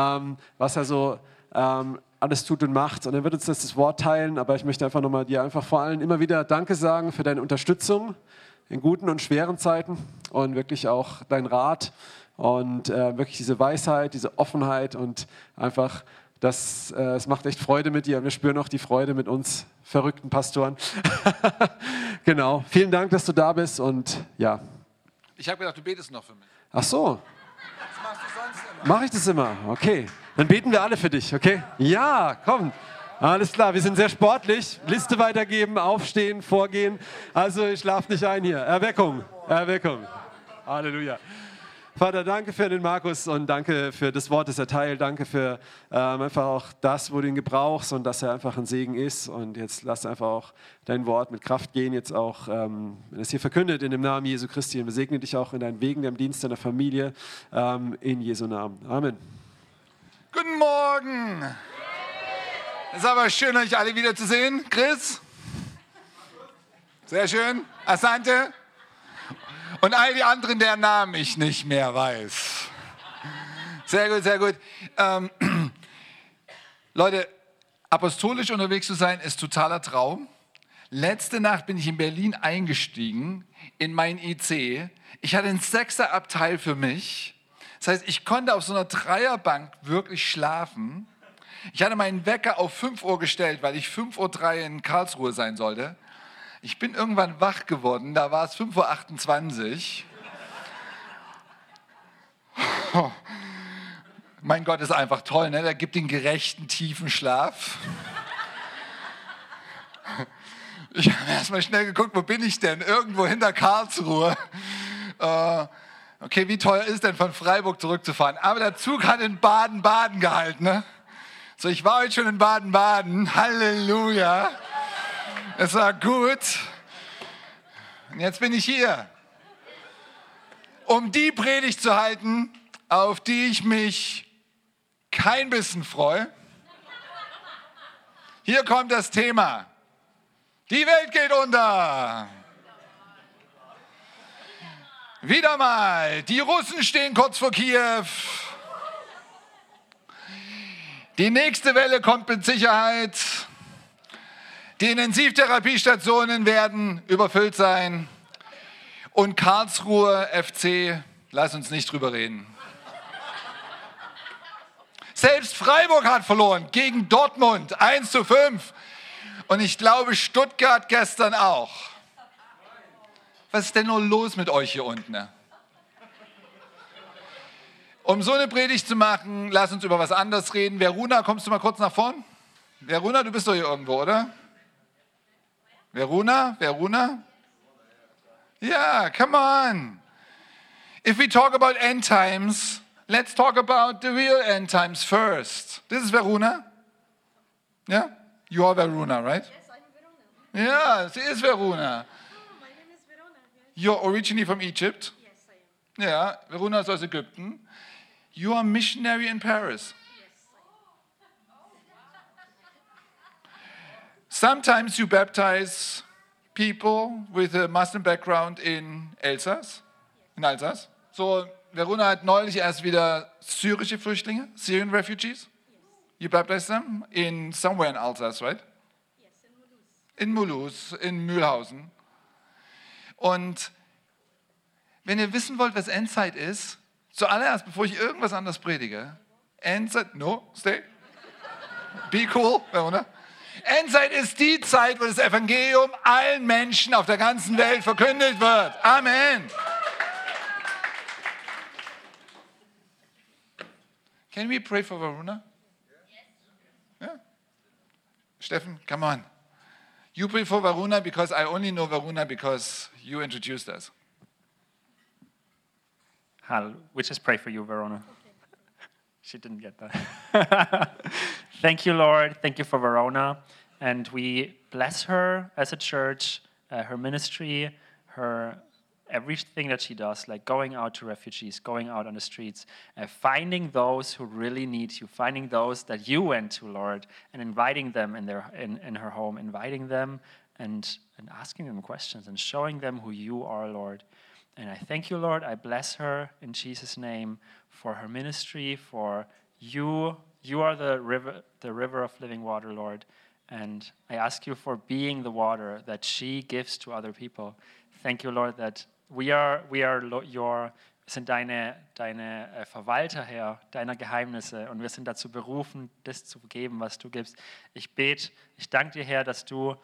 ähm, was er so ähm, alles tut und macht. Und er wird uns das, das Wort teilen, aber ich möchte einfach nochmal dir einfach vor allem immer wieder Danke sagen für deine Unterstützung in guten und schweren Zeiten und wirklich auch dein Rat und äh, wirklich diese Weisheit, diese Offenheit und einfach, das, äh, es macht echt Freude mit dir. Und wir spüren auch die Freude mit uns verrückten Pastoren. genau. Vielen Dank, dass du da bist und ja. Ich habe gedacht, du betest noch für mich. Ach so. Das machst du. Mache ich das immer? Okay. Dann beten wir alle für dich, okay? Ja, komm. Alles klar, wir sind sehr sportlich. Liste weitergeben, aufstehen, vorgehen. Also ich schlafe nicht ein hier. Erweckung, Erweckung. Halleluja. Vater, danke für den Markus und danke für das Wort, das er teilt. Danke für ähm, einfach auch das, wo du ihn gebrauchst und dass er einfach ein Segen ist. Und jetzt lass einfach auch dein Wort mit Kraft gehen, jetzt auch, ähm, wenn es hier verkündet, in dem Namen Jesu Christi. Und wir segnen dich auch in deinen Wegen, deinem Dienst, deiner Familie, ähm, in Jesu Namen. Amen. Guten Morgen. Es ist aber schön, euch alle wiederzusehen. Chris? Sehr schön. Asante? Und all die anderen, deren Namen ich nicht mehr weiß. Sehr gut, sehr gut. Ähm, Leute, apostolisch unterwegs zu sein, ist totaler Traum. Letzte Nacht bin ich in Berlin eingestiegen in mein IC. Ich hatte ein Sechserabteil für mich. Das heißt, ich konnte auf so einer Dreierbank wirklich schlafen. Ich hatte meinen Wecker auf 5 Uhr gestellt, weil ich 5.03 Uhr in Karlsruhe sein sollte. Ich bin irgendwann wach geworden, da war es 5.28 Uhr. mein Gott, ist einfach toll, ne? Der gibt den gerechten tiefen Schlaf. Ich habe erstmal schnell geguckt, wo bin ich denn? Irgendwo hinter Karlsruhe. Äh, okay, wie teuer ist denn von Freiburg zurückzufahren? Aber der Zug hat in Baden-Baden gehalten. Ne? So, ich war heute schon in Baden-Baden. Halleluja. Es war gut. Und jetzt bin ich hier, um die Predigt zu halten, auf die ich mich kein bisschen freue. Hier kommt das Thema. Die Welt geht unter. Wieder mal, die Russen stehen kurz vor Kiew. Die nächste Welle kommt mit Sicherheit. Die Intensivtherapiestationen werden überfüllt sein. Und Karlsruhe FC, lass uns nicht drüber reden. Selbst Freiburg hat verloren gegen Dortmund 1 zu 5. Und ich glaube Stuttgart gestern auch. Was ist denn nur los mit euch hier unten? Um so eine Predigt zu machen, lass uns über was anderes reden. Veruna, kommst du mal kurz nach vorn? Veruna, du bist doch hier irgendwo, oder? Veruna? Veruna? Yeah, come on. If we talk about end times, let's talk about the real end times first. This is Veruna? Yeah? You are Veruna, right? Yes, I'm Verona. Yeah, she is Veruna. Oh, my name is Verona. Yes, You're originally from Egypt? yes I am. Ja, Veruna is aus Ägypten. You are missionary in Paris. Sometimes you baptize people with a Muslim background in Elsass, in Alsace. So, Verona hat neulich erst wieder syrische Flüchtlinge, Syrian refugees. You baptize them in somewhere in Alsace, right? In Mulhouse. In Mühlhausen. Und wenn ihr wissen wollt, was Endzeit ist, zuallererst, bevor ich irgendwas anderes predige, Endzeit, no, stay, be cool, Verona. Endzeit ist die Zeit, wo das Evangelium allen Menschen auf der ganzen Welt verkündet wird. Amen. Can we pray for Verona? Yeah. Steffen, come on. You pray for Varuna because I only know Varuna because you introduced us. Hal, we just pray for you, Verona. She didn't get that. Thank you, Lord. Thank you for Verona. And we bless her as a church, uh, her ministry, her everything that she does, like going out to refugees, going out on the streets, uh, finding those who really need you, finding those that you went to, Lord, and inviting them in, their, in, in her home, inviting them and, and asking them questions and showing them who you are, Lord. And I thank you, Lord. I bless her in Jesus' name for her ministry, for You, you are the river, the river of living water, Lord. And I ask you for being the water that she gives to other people. Thank you, Lord, that we are, we are your, sind deine, deine äh, Verwalter, Herr, deiner Geheimnisse. Und wir sind dazu berufen, das zu geben, was du gibst. Ich bete, ich danke dir, Herr, dass du,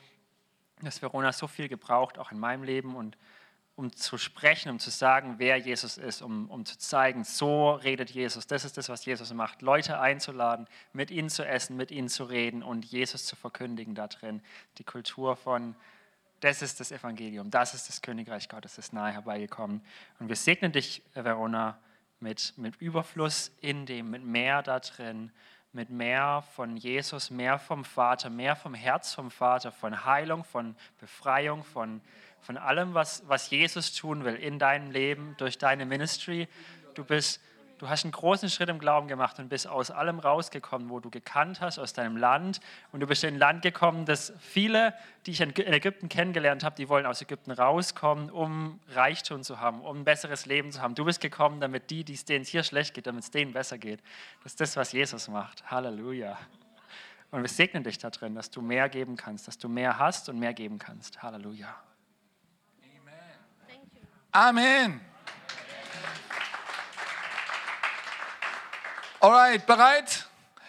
dass Verona so viel gebraucht, auch in meinem Leben und um zu sprechen, um zu sagen, wer Jesus ist, um, um zu zeigen, so redet Jesus. Das ist das, was Jesus macht. Leute einzuladen, mit ihnen zu essen, mit ihnen zu reden und Jesus zu verkündigen da drin. Die Kultur von, das ist das Evangelium, das ist das Königreich Gottes, ist nahe herbeigekommen. Und wir segnen dich, Verona, mit, mit Überfluss in dem, mit mehr da drin, mit mehr von Jesus, mehr vom Vater, mehr vom Herz vom Vater, von Heilung, von Befreiung, von von allem, was, was Jesus tun will in deinem Leben, durch deine Ministry. Du, bist, du hast einen großen Schritt im Glauben gemacht und bist aus allem rausgekommen, wo du gekannt hast, aus deinem Land. Und du bist in ein Land gekommen, das viele, die ich in Ägypten kennengelernt habe, die wollen aus Ägypten rauskommen, um Reichtum zu haben, um ein besseres Leben zu haben. Du bist gekommen, damit die, denen es hier schlecht geht, damit es denen besser geht. Das ist das, was Jesus macht. Halleluja. Und wir segnen dich da drin, dass du mehr geben kannst, dass du mehr hast und mehr geben kannst. Halleluja. Amen. Alright, bereit?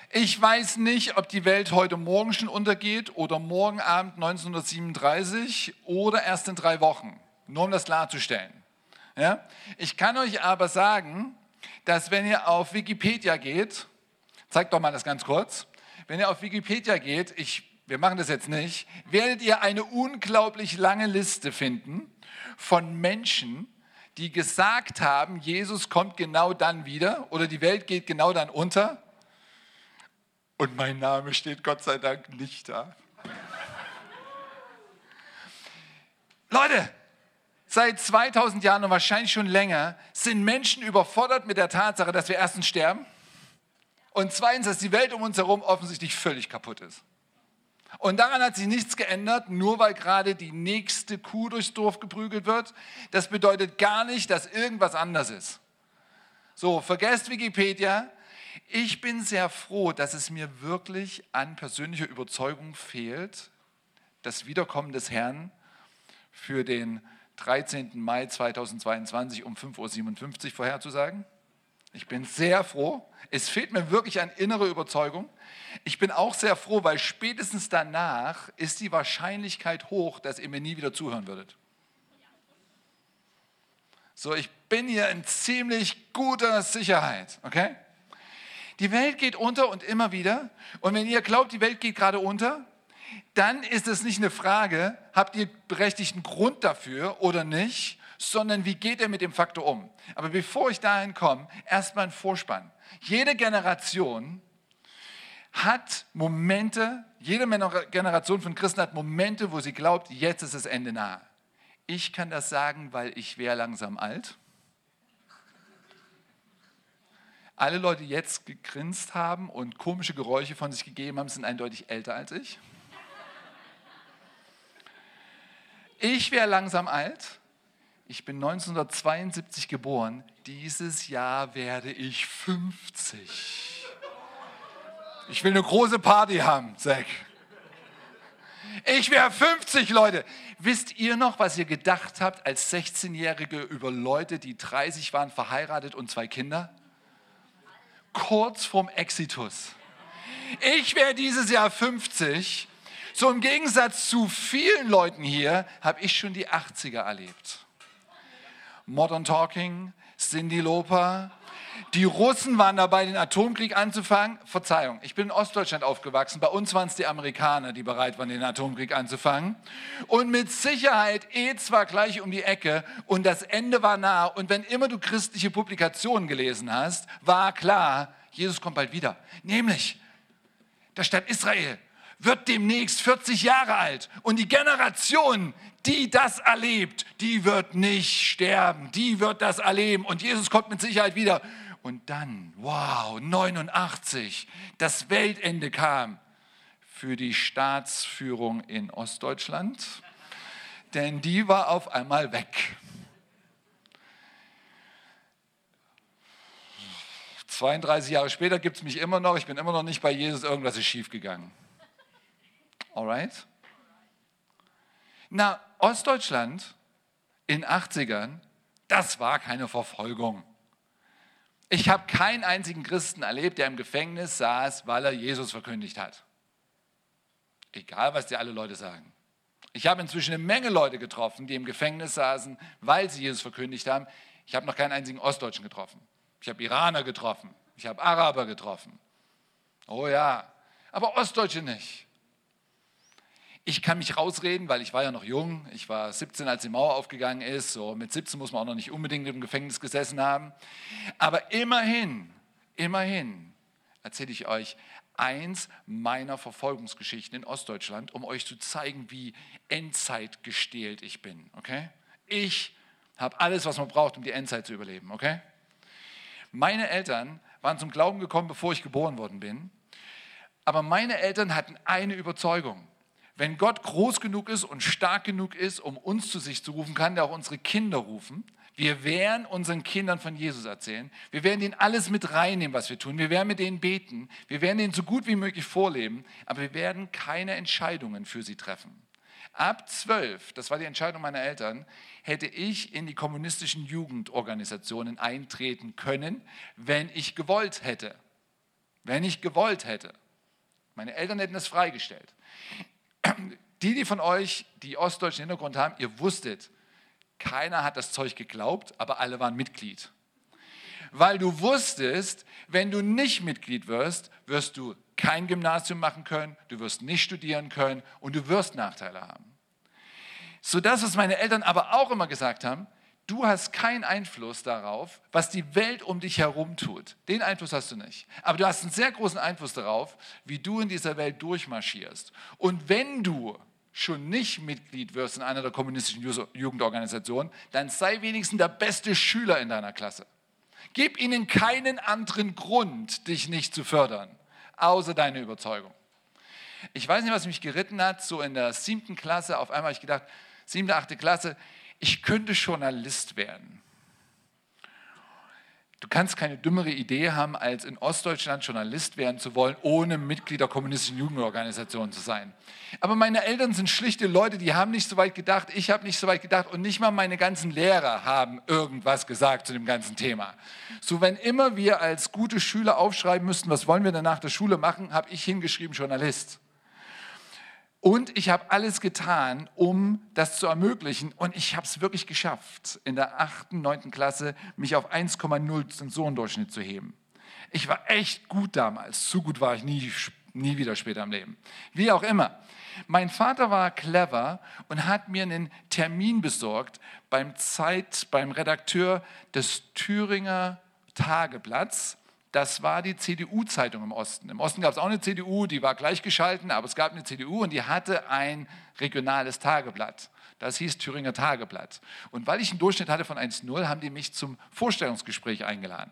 Ich weiß nicht, ob die Welt heute Morgen schon untergeht oder morgen Abend 1937 oder erst in drei Wochen. Nur um das klarzustellen. Ja? Ich kann euch aber sagen, dass wenn ihr auf Wikipedia geht, zeigt doch mal das ganz kurz, wenn ihr auf Wikipedia geht, ich, wir machen das jetzt nicht, werdet ihr eine unglaublich lange Liste finden von Menschen, die gesagt haben, Jesus kommt genau dann wieder oder die Welt geht genau dann unter. Und mein Name steht Gott sei Dank nicht da. Leute, seit 2000 Jahren und wahrscheinlich schon länger sind Menschen überfordert mit der Tatsache, dass wir erstens sterben und zweitens, dass die Welt um uns herum offensichtlich völlig kaputt ist. Und daran hat sich nichts geändert, nur weil gerade die nächste Kuh durchs Dorf geprügelt wird. Das bedeutet gar nicht, dass irgendwas anders ist. So, vergesst Wikipedia. Ich bin sehr froh, dass es mir wirklich an persönlicher Überzeugung fehlt, das Wiederkommen des Herrn für den 13. Mai 2022 um 5.57 Uhr vorherzusagen. Ich bin sehr froh. Es fehlt mir wirklich an innere Überzeugung. Ich bin auch sehr froh, weil spätestens danach ist die Wahrscheinlichkeit hoch, dass ihr mir nie wieder zuhören würdet. So, ich bin hier in ziemlich guter Sicherheit, okay? Die Welt geht unter und immer wieder. Und wenn ihr glaubt, die Welt geht gerade unter, dann ist es nicht eine Frage, habt ihr berechtigten Grund dafür oder nicht, sondern wie geht er mit dem Faktor um? Aber bevor ich dahin komme, erstmal ein Vorspann. Jede Generation hat Momente, jede Generation von Christen hat Momente, wo sie glaubt, jetzt ist das Ende nahe. Ich kann das sagen, weil ich wäre langsam alt. Alle Leute, die jetzt gegrinst haben und komische Geräusche von sich gegeben haben, sind eindeutig älter als ich. Ich wäre langsam alt. Ich bin 1972 geboren. Dieses Jahr werde ich 50. Ich will eine große Party haben, Zack. Ich wäre 50, Leute. Wisst ihr noch, was ihr gedacht habt als 16-Jährige über Leute, die 30 waren, verheiratet und zwei Kinder? Kurz vorm Exitus. Ich wäre dieses Jahr 50. So im Gegensatz zu vielen Leuten hier habe ich schon die 80er erlebt. Modern Talking, Cindy Loper, die Russen waren dabei, den Atomkrieg anzufangen. Verzeihung, ich bin in Ostdeutschland aufgewachsen. Bei uns waren es die Amerikaner, die bereit waren, den Atomkrieg anzufangen. Und mit Sicherheit eh zwar gleich um die Ecke und das Ende war nah. Und wenn immer du christliche Publikationen gelesen hast, war klar, Jesus kommt bald wieder. Nämlich, der Stadt Israel wird demnächst 40 Jahre alt. Und die Generation, die das erlebt, die wird nicht sterben. Die wird das erleben. Und Jesus kommt mit Sicherheit wieder. Und dann, wow, 89, das Weltende kam für die Staatsführung in Ostdeutschland, denn die war auf einmal weg. 32 Jahre später gibt es mich immer noch. Ich bin immer noch nicht bei Jesus. Irgendwas ist schiefgegangen. Alright? Na, Ostdeutschland in 80ern, das war keine Verfolgung. Ich habe keinen einzigen Christen erlebt, der im Gefängnis saß, weil er Jesus verkündigt hat. Egal, was dir alle Leute sagen. Ich habe inzwischen eine Menge Leute getroffen, die im Gefängnis saßen, weil sie Jesus verkündigt haben. Ich habe noch keinen einzigen Ostdeutschen getroffen. Ich habe Iraner getroffen. Ich habe Araber getroffen. Oh ja, aber Ostdeutsche nicht. Ich kann mich rausreden, weil ich war ja noch jung. Ich war 17, als die Mauer aufgegangen ist. So mit 17 muss man auch noch nicht unbedingt im Gefängnis gesessen haben. Aber immerhin, immerhin erzähle ich euch eins meiner Verfolgungsgeschichten in Ostdeutschland, um euch zu zeigen, wie Endzeit gestählt ich bin. Okay? Ich habe alles, was man braucht, um die Endzeit zu überleben. Okay? Meine Eltern waren zum Glauben gekommen, bevor ich geboren worden bin. Aber meine Eltern hatten eine Überzeugung. Wenn Gott groß genug ist und stark genug ist, um uns zu sich zu rufen, kann er auch unsere Kinder rufen. Wir werden unseren Kindern von Jesus erzählen. Wir werden ihnen alles mit reinnehmen, was wir tun. Wir werden mit denen beten. Wir werden ihnen so gut wie möglich vorleben. Aber wir werden keine Entscheidungen für sie treffen. Ab zwölf, das war die Entscheidung meiner Eltern, hätte ich in die kommunistischen Jugendorganisationen eintreten können, wenn ich gewollt hätte. Wenn ich gewollt hätte. Meine Eltern hätten es freigestellt die, die von euch, die ostdeutschen Hintergrund haben, ihr wusstet, keiner hat das Zeug geglaubt, aber alle waren Mitglied. Weil du wusstest, wenn du nicht Mitglied wirst, wirst du kein Gymnasium machen können, du wirst nicht studieren können und du wirst Nachteile haben. So das, was meine Eltern aber auch immer gesagt haben, du hast keinen Einfluss darauf, was die Welt um dich herum tut. Den Einfluss hast du nicht. Aber du hast einen sehr großen Einfluss darauf, wie du in dieser Welt durchmarschierst. Und wenn du schon nicht Mitglied wirst in einer der kommunistischen Jugendorganisationen, dann sei wenigstens der beste Schüler in deiner Klasse. Gib ihnen keinen anderen Grund, dich nicht zu fördern, außer deine Überzeugung. Ich weiß nicht, was mich geritten hat, so in der siebten Klasse, auf einmal habe ich gedacht, siebte, achte Klasse, ich könnte Journalist werden. Du kannst keine dümmere Idee haben, als in Ostdeutschland Journalist werden zu wollen, ohne Mitglied der kommunistischen Jugendorganisation zu sein. Aber meine Eltern sind schlichte Leute, die haben nicht so weit gedacht, ich habe nicht so weit gedacht und nicht mal meine ganzen Lehrer haben irgendwas gesagt zu dem ganzen Thema. So, wenn immer wir als gute Schüler aufschreiben müssten, was wollen wir denn nach der Schule machen, habe ich hingeschrieben Journalist. Und ich habe alles getan, um das zu ermöglichen. Und ich habe es wirklich geschafft, in der achten, neunten Klasse mich auf 1,0 Zensurendurchschnitt zu heben. Ich war echt gut damals. Zu gut war ich nie, nie wieder später im Leben. Wie auch immer. Mein Vater war clever und hat mir einen Termin besorgt beim Zeit, beim Redakteur des Thüringer Tageblatts das war die CDU-Zeitung im Osten. Im Osten gab es auch eine CDU, die war gleichgeschalten, aber es gab eine CDU und die hatte ein regionales Tageblatt. Das hieß Thüringer Tageblatt. Und weil ich einen Durchschnitt hatte von 1,0, haben die mich zum Vorstellungsgespräch eingeladen.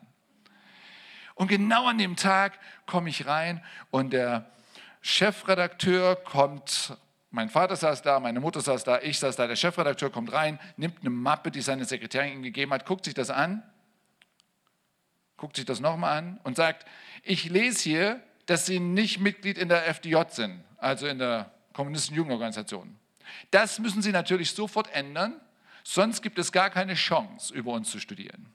Und genau an dem Tag komme ich rein und der Chefredakteur kommt mein Vater saß da, meine Mutter saß da, ich saß da, der Chefredakteur kommt rein, nimmt eine Mappe, die seine Sekretärin ihm gegeben hat, guckt sich das an guckt sich das nochmal an und sagt, ich lese hier, dass Sie nicht Mitglied in der FDJ sind, also in der Kommunistischen Jugendorganisation. Das müssen Sie natürlich sofort ändern, sonst gibt es gar keine Chance, über uns zu studieren.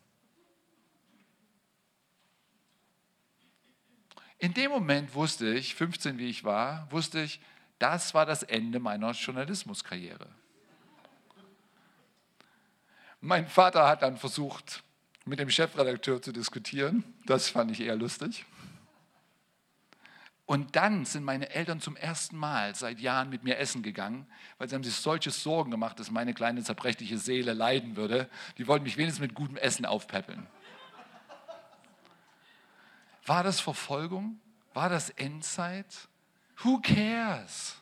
In dem Moment wusste ich, 15 wie ich war, wusste ich, das war das Ende meiner Journalismuskarriere. Mein Vater hat dann versucht, mit dem Chefredakteur zu diskutieren. Das fand ich eher lustig. Und dann sind meine Eltern zum ersten Mal seit Jahren mit mir essen gegangen, weil sie haben sich solche Sorgen gemacht, dass meine kleine zerbrechliche Seele leiden würde. Die wollten mich wenigstens mit gutem Essen aufpäppeln. War das Verfolgung? War das Endzeit? Who cares?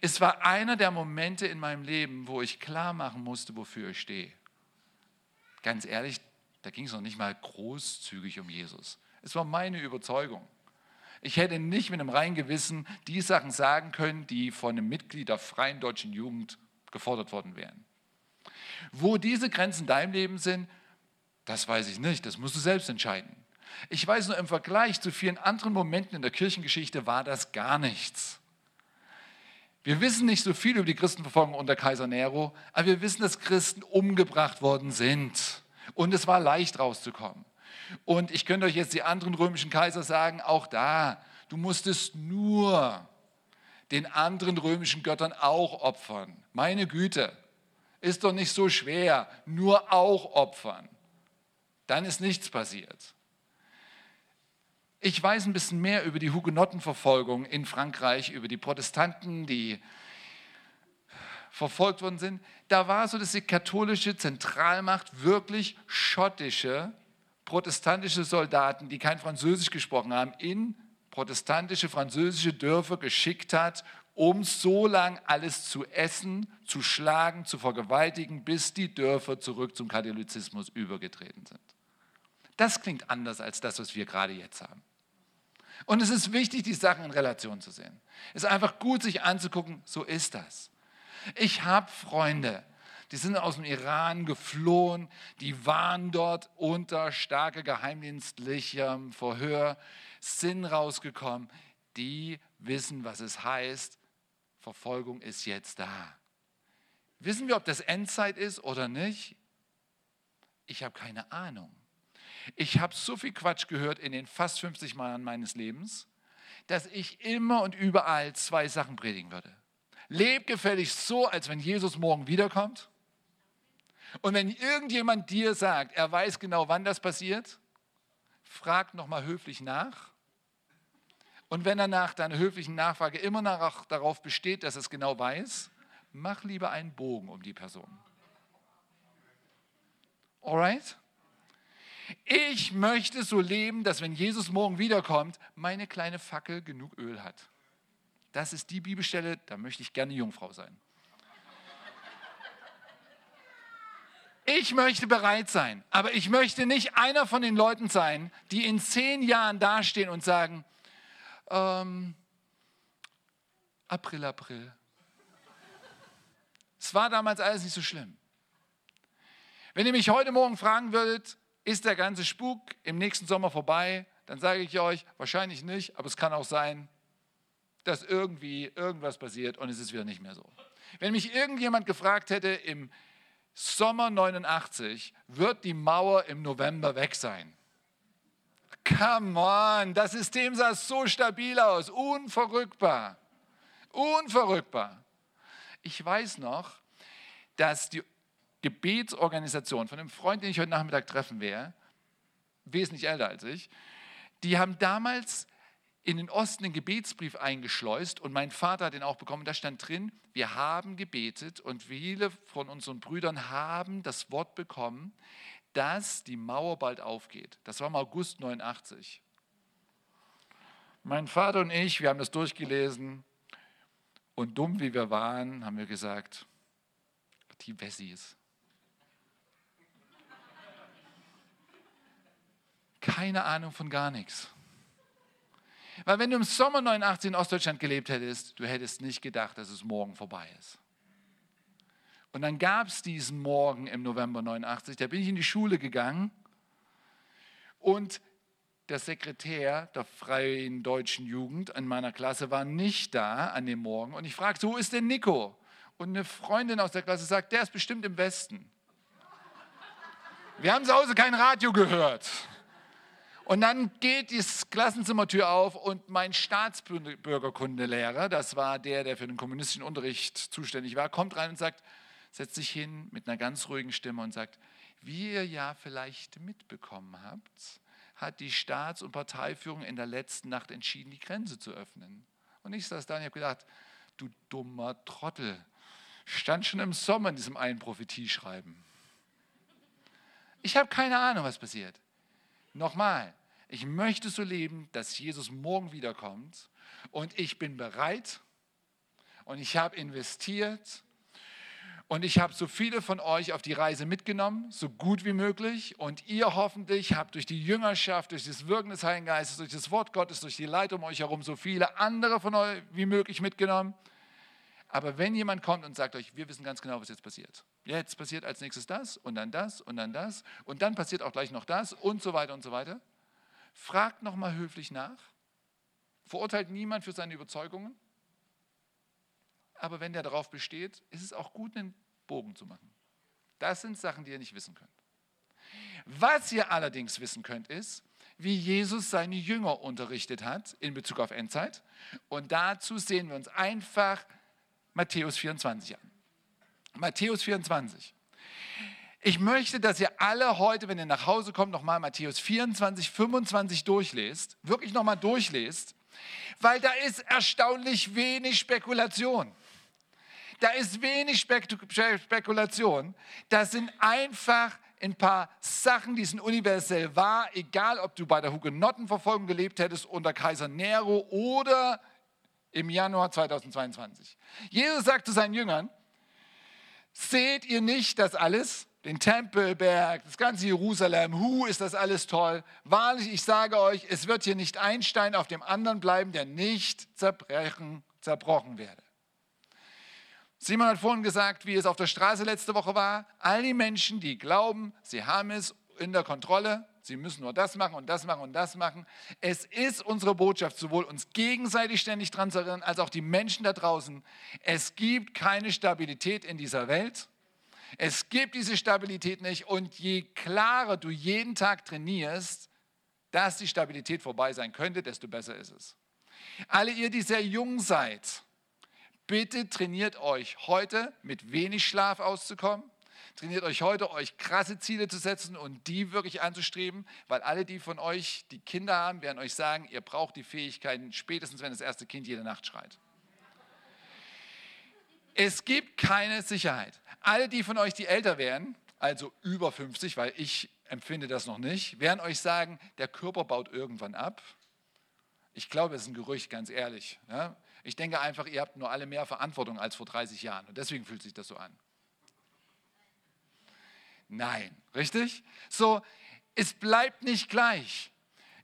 Es war einer der Momente in meinem Leben, wo ich klar machen musste, wofür ich stehe. Ganz ehrlich, da ging es noch nicht mal großzügig um Jesus. Es war meine Überzeugung. Ich hätte nicht mit einem reinen Gewissen die Sachen sagen können, die von einem Mitglied der Freien Deutschen Jugend gefordert worden wären. Wo diese Grenzen in deinem Leben sind, das weiß ich nicht, das musst du selbst entscheiden. Ich weiß nur, im Vergleich zu vielen anderen Momenten in der Kirchengeschichte war das gar nichts. Wir wissen nicht so viel über die Christenverfolgung unter Kaiser Nero, aber wir wissen, dass Christen umgebracht worden sind. Und es war leicht rauszukommen. Und ich könnte euch jetzt die anderen römischen Kaiser sagen, auch da, du musstest nur den anderen römischen Göttern auch opfern. Meine Güte, ist doch nicht so schwer, nur auch opfern. Dann ist nichts passiert. Ich weiß ein bisschen mehr über die Hugenottenverfolgung in Frankreich, über die Protestanten, die verfolgt worden sind. Da war so, dass die katholische Zentralmacht wirklich schottische, protestantische Soldaten, die kein Französisch gesprochen haben, in protestantische, französische Dörfer geschickt hat, um so lang alles zu essen, zu schlagen, zu vergewaltigen, bis die Dörfer zurück zum Katholizismus übergetreten sind. Das klingt anders als das, was wir gerade jetzt haben. Und es ist wichtig, die Sachen in Relation zu sehen. Es ist einfach gut, sich anzugucken, so ist das. Ich habe Freunde, die sind aus dem Iran geflohen, die waren dort unter starker geheimdienstlichem Verhör, sind rausgekommen, die wissen, was es heißt, Verfolgung ist jetzt da. Wissen wir, ob das Endzeit ist oder nicht? Ich habe keine Ahnung. Ich habe so viel Quatsch gehört in den fast 50 Jahren meines Lebens, dass ich immer und überall zwei Sachen predigen würde. Leb gefälligst so, als wenn Jesus morgen wiederkommt. Und wenn irgendjemand dir sagt, er weiß genau, wann das passiert, frag nochmal höflich nach. Und wenn er nach deiner höflichen Nachfrage immer noch darauf besteht, dass er es genau weiß, mach lieber einen Bogen um die Person. Alright? Ich möchte so leben, dass wenn Jesus morgen wiederkommt, meine kleine Fackel genug Öl hat. Das ist die Bibelstelle, da möchte ich gerne Jungfrau sein. Ich möchte bereit sein, aber ich möchte nicht einer von den Leuten sein, die in zehn Jahren dastehen und sagen, ähm, April, April. Es war damals alles nicht so schlimm. Wenn ihr mich heute Morgen fragen würdet, ist der ganze Spuk im nächsten Sommer vorbei, dann sage ich euch, wahrscheinlich nicht, aber es kann auch sein, dass irgendwie irgendwas passiert und es ist wieder nicht mehr so. Wenn mich irgendjemand gefragt hätte, im Sommer 89 wird die Mauer im November weg sein, Come on, das System sah so stabil aus, unverrückbar, unverrückbar. Ich weiß noch, dass die Gebetsorganisation von einem Freund, den ich heute Nachmittag treffen werde, wesentlich älter als ich, die haben damals in den Osten den Gebetsbrief eingeschleust und mein Vater hat den auch bekommen. Da stand drin, wir haben gebetet und viele von unseren Brüdern haben das Wort bekommen, dass die Mauer bald aufgeht. Das war im August 89. Mein Vater und ich, wir haben das durchgelesen und dumm wie wir waren, haben wir gesagt, die Wessis. Keine Ahnung von gar nichts. Weil wenn du im Sommer 89 in Ostdeutschland gelebt hättest, du hättest nicht gedacht, dass es morgen vorbei ist. Und dann gab es diesen Morgen im November 89, da bin ich in die Schule gegangen und der Sekretär der Freien Deutschen Jugend in meiner Klasse war nicht da an dem Morgen. Und ich fragte, wo ist denn Nico? Und eine Freundin aus der Klasse sagt, der ist bestimmt im Westen. Wir haben zu Hause kein Radio gehört. Und dann geht die Klassenzimmertür auf und mein Staatsbürgerkundelehrer, das war der, der für den kommunistischen Unterricht zuständig war, kommt rein und sagt, setzt sich hin mit einer ganz ruhigen Stimme und sagt, wie ihr ja vielleicht mitbekommen habt, hat die Staats- und Parteiführung in der letzten Nacht entschieden, die Grenze zu öffnen. Und ich saß da und habe gedacht, du dummer Trottel, stand schon im Sommer in diesem einen Prophetieschreiben. Ich habe keine Ahnung, was passiert. Nochmal, ich möchte so leben, dass Jesus morgen wiederkommt und ich bin bereit und ich habe investiert und ich habe so viele von euch auf die Reise mitgenommen, so gut wie möglich. Und ihr hoffentlich habt durch die Jüngerschaft, durch das Wirken des Heiligen Geistes, durch das Wort Gottes, durch die Leitung um euch herum so viele andere von euch wie möglich mitgenommen. Aber wenn jemand kommt und sagt euch, wir wissen ganz genau, was jetzt passiert. Jetzt passiert als nächstes das und dann das und dann das und dann passiert auch gleich noch das und so weiter und so weiter. Fragt nochmal höflich nach. Verurteilt niemand für seine Überzeugungen. Aber wenn der darauf besteht, ist es auch gut, einen Bogen zu machen. Das sind Sachen, die ihr nicht wissen könnt. Was ihr allerdings wissen könnt, ist, wie Jesus seine Jünger unterrichtet hat in Bezug auf Endzeit. Und dazu sehen wir uns einfach Matthäus 24 an. Matthäus 24. Ich möchte, dass ihr alle heute, wenn ihr nach Hause kommt, nochmal Matthäus 24, 25 durchlest, wirklich nochmal durchlest, weil da ist erstaunlich wenig Spekulation. Da ist wenig Spekulation. Das sind einfach ein paar Sachen, die sind universell wahr, egal ob du bei der Hugenottenverfolgung gelebt hättest unter Kaiser Nero oder im Januar 2022. Jesus sagt zu seinen Jüngern, seht ihr nicht das alles? Den Tempelberg, das ganze Jerusalem, hu, ist das alles toll. Wahrlich, ich sage euch, es wird hier nicht ein Stein auf dem anderen bleiben, der nicht zerbrechen, zerbrochen werde. Simon hat vorhin gesagt, wie es auf der Straße letzte Woche war. All die Menschen, die glauben, sie haben es in der Kontrolle, sie müssen nur das machen und das machen und das machen. Es ist unsere Botschaft, sowohl uns gegenseitig ständig dran zu erinnern, als auch die Menschen da draußen. Es gibt keine Stabilität in dieser Welt. Es gibt diese Stabilität nicht. Und je klarer du jeden Tag trainierst, dass die Stabilität vorbei sein könnte, desto besser ist es. Alle ihr, die sehr jung seid, Bitte trainiert euch heute mit wenig Schlaf auszukommen. Trainiert euch heute, euch krasse Ziele zu setzen und die wirklich anzustreben, weil alle, die von euch, die Kinder haben, werden euch sagen, ihr braucht die Fähigkeiten, spätestens wenn das erste Kind jede Nacht schreit. Es gibt keine Sicherheit. Alle, die von euch, die älter werden, also über 50, weil ich empfinde das noch nicht, werden euch sagen, der Körper baut irgendwann ab. Ich glaube, es ist ein Gerücht, ganz ehrlich. Ich denke einfach, ihr habt nur alle mehr Verantwortung als vor 30 Jahren und deswegen fühlt sich das so an. Nein, richtig? So, es bleibt nicht gleich.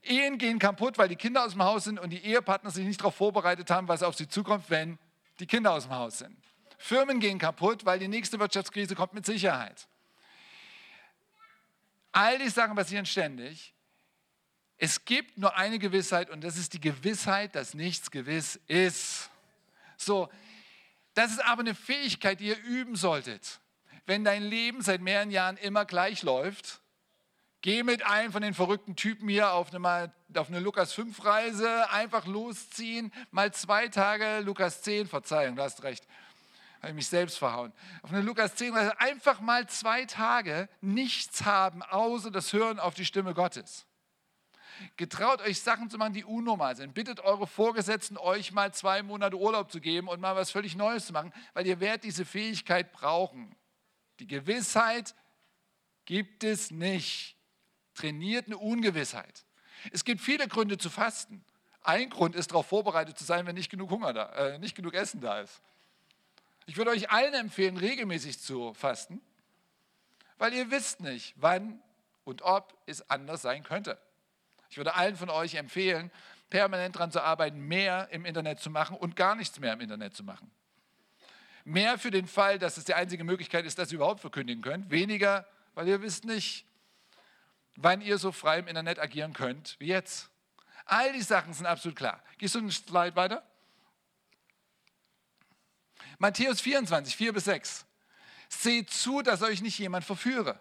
Ehen gehen kaputt, weil die Kinder aus dem Haus sind und die Ehepartner sich nicht darauf vorbereitet haben, was auf sie zukommt, wenn die Kinder aus dem Haus sind. Firmen gehen kaputt, weil die nächste Wirtschaftskrise kommt mit Sicherheit. All die Sachen passieren ständig. Es gibt nur eine Gewissheit und das ist die Gewissheit, dass nichts gewiss ist. So, das ist aber eine Fähigkeit, die ihr üben solltet. Wenn dein Leben seit mehreren Jahren immer gleich läuft, geh mit einem von den verrückten Typen hier auf eine, auf eine Lukas 5 Reise, einfach losziehen, mal zwei Tage Lukas 10, Verzeihung, du hast recht, habe ich mich selbst verhauen. Auf eine Lukas 10 Reise, einfach mal zwei Tage nichts haben, außer das Hören auf die Stimme Gottes. Getraut euch Sachen zu machen, die unnormal sind. Bittet eure Vorgesetzten, euch mal zwei Monate Urlaub zu geben und mal was völlig Neues zu machen, weil ihr werdet diese Fähigkeit brauchen. Die Gewissheit gibt es nicht. Trainiert eine Ungewissheit. Es gibt viele Gründe zu fasten. Ein Grund ist, darauf vorbereitet zu sein, wenn nicht genug Hunger da, äh, nicht genug Essen da ist. Ich würde euch allen empfehlen, regelmäßig zu fasten, weil ihr wisst nicht, wann und ob es anders sein könnte. Ich würde allen von euch empfehlen, permanent daran zu arbeiten, mehr im Internet zu machen und gar nichts mehr im Internet zu machen. Mehr für den Fall, dass es die einzige Möglichkeit ist, dass ihr überhaupt verkündigen könnt. Weniger, weil ihr wisst nicht, wann ihr so frei im Internet agieren könnt wie jetzt. All die Sachen sind absolut klar. Gehst du einen Slide weiter? Matthäus 24, 4 bis 6. Seht zu, dass euch nicht jemand verführe.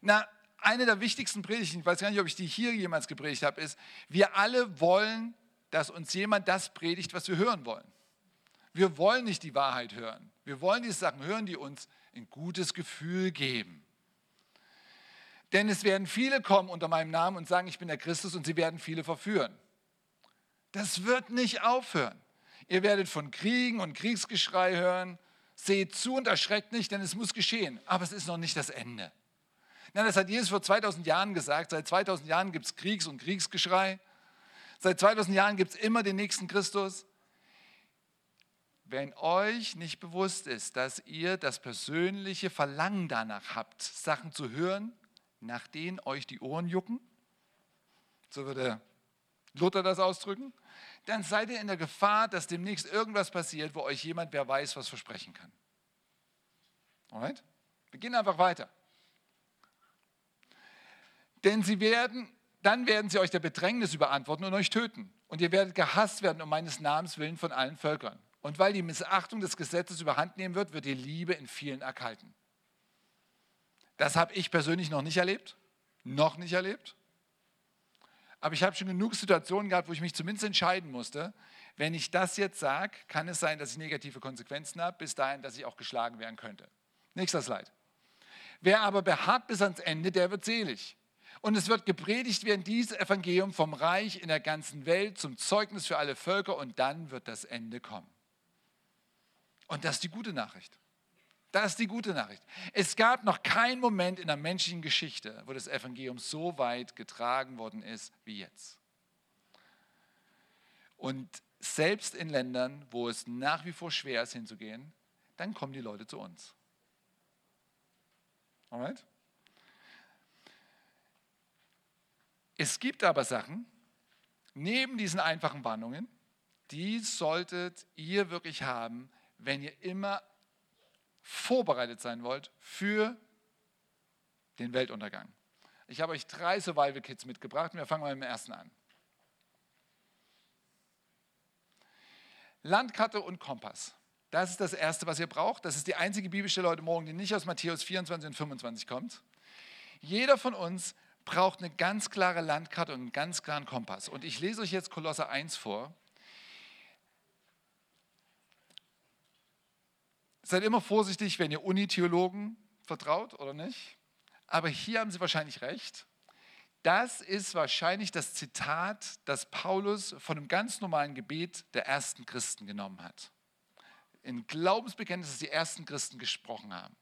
Na, eine der wichtigsten Predigten, ich weiß gar nicht, ob ich die hier jemals gepredigt habe, ist, wir alle wollen, dass uns jemand das predigt, was wir hören wollen. Wir wollen nicht die Wahrheit hören. Wir wollen diese Sachen hören, die uns ein gutes Gefühl geben. Denn es werden viele kommen unter meinem Namen und sagen, ich bin der Christus und sie werden viele verführen. Das wird nicht aufhören. Ihr werdet von Kriegen und Kriegsgeschrei hören. Seht zu und erschreckt nicht, denn es muss geschehen. Aber es ist noch nicht das Ende. Nein, das hat Jesus vor 2000 Jahren gesagt. Seit 2000 Jahren gibt es Kriegs- und Kriegsgeschrei. Seit 2000 Jahren gibt es immer den nächsten Christus. Wenn euch nicht bewusst ist, dass ihr das persönliche Verlangen danach habt, Sachen zu hören, nach denen euch die Ohren jucken, so würde Luther das ausdrücken, dann seid ihr in der Gefahr, dass demnächst irgendwas passiert, wo euch jemand, wer weiß, was versprechen kann. Alright? Wir gehen einfach weiter. Denn sie werden dann werden sie euch der Bedrängnis überantworten und euch töten. Und ihr werdet gehasst werden um meines Namens willen von allen Völkern. Und weil die Missachtung des Gesetzes überhand nehmen wird, wird die Liebe in vielen erkalten. Das habe ich persönlich noch nicht erlebt. Noch nicht erlebt. Aber ich habe schon genug Situationen gehabt, wo ich mich zumindest entscheiden musste, wenn ich das jetzt sage, kann es sein, dass ich negative Konsequenzen habe, bis dahin, dass ich auch geschlagen werden könnte. Nächster Slide. Wer aber beharrt bis ans Ende, der wird selig. Und es wird gepredigt werden, dieses Evangelium vom Reich in der ganzen Welt zum Zeugnis für alle Völker und dann wird das Ende kommen. Und das ist die gute Nachricht. Das ist die gute Nachricht. Es gab noch keinen Moment in der menschlichen Geschichte, wo das Evangelium so weit getragen worden ist wie jetzt. Und selbst in Ländern, wo es nach wie vor schwer ist hinzugehen, dann kommen die Leute zu uns. Alright? Es gibt aber Sachen, neben diesen einfachen Warnungen, die solltet ihr wirklich haben, wenn ihr immer vorbereitet sein wollt für den Weltuntergang. Ich habe euch drei Survival Kits mitgebracht und wir fangen mal mit dem ersten an. Landkarte und Kompass. Das ist das Erste, was ihr braucht. Das ist die einzige Bibelstelle heute Morgen, die nicht aus Matthäus 24 und 25 kommt. Jeder von uns braucht eine ganz klare Landkarte und einen ganz klaren Kompass. Und ich lese euch jetzt Kolosser 1 vor. Seid immer vorsichtig, wenn ihr Unitheologen vertraut oder nicht. Aber hier haben sie wahrscheinlich recht. Das ist wahrscheinlich das Zitat, das Paulus von einem ganz normalen Gebet der ersten Christen genommen hat. In Glaubensbekenntnis, dass die ersten Christen gesprochen haben.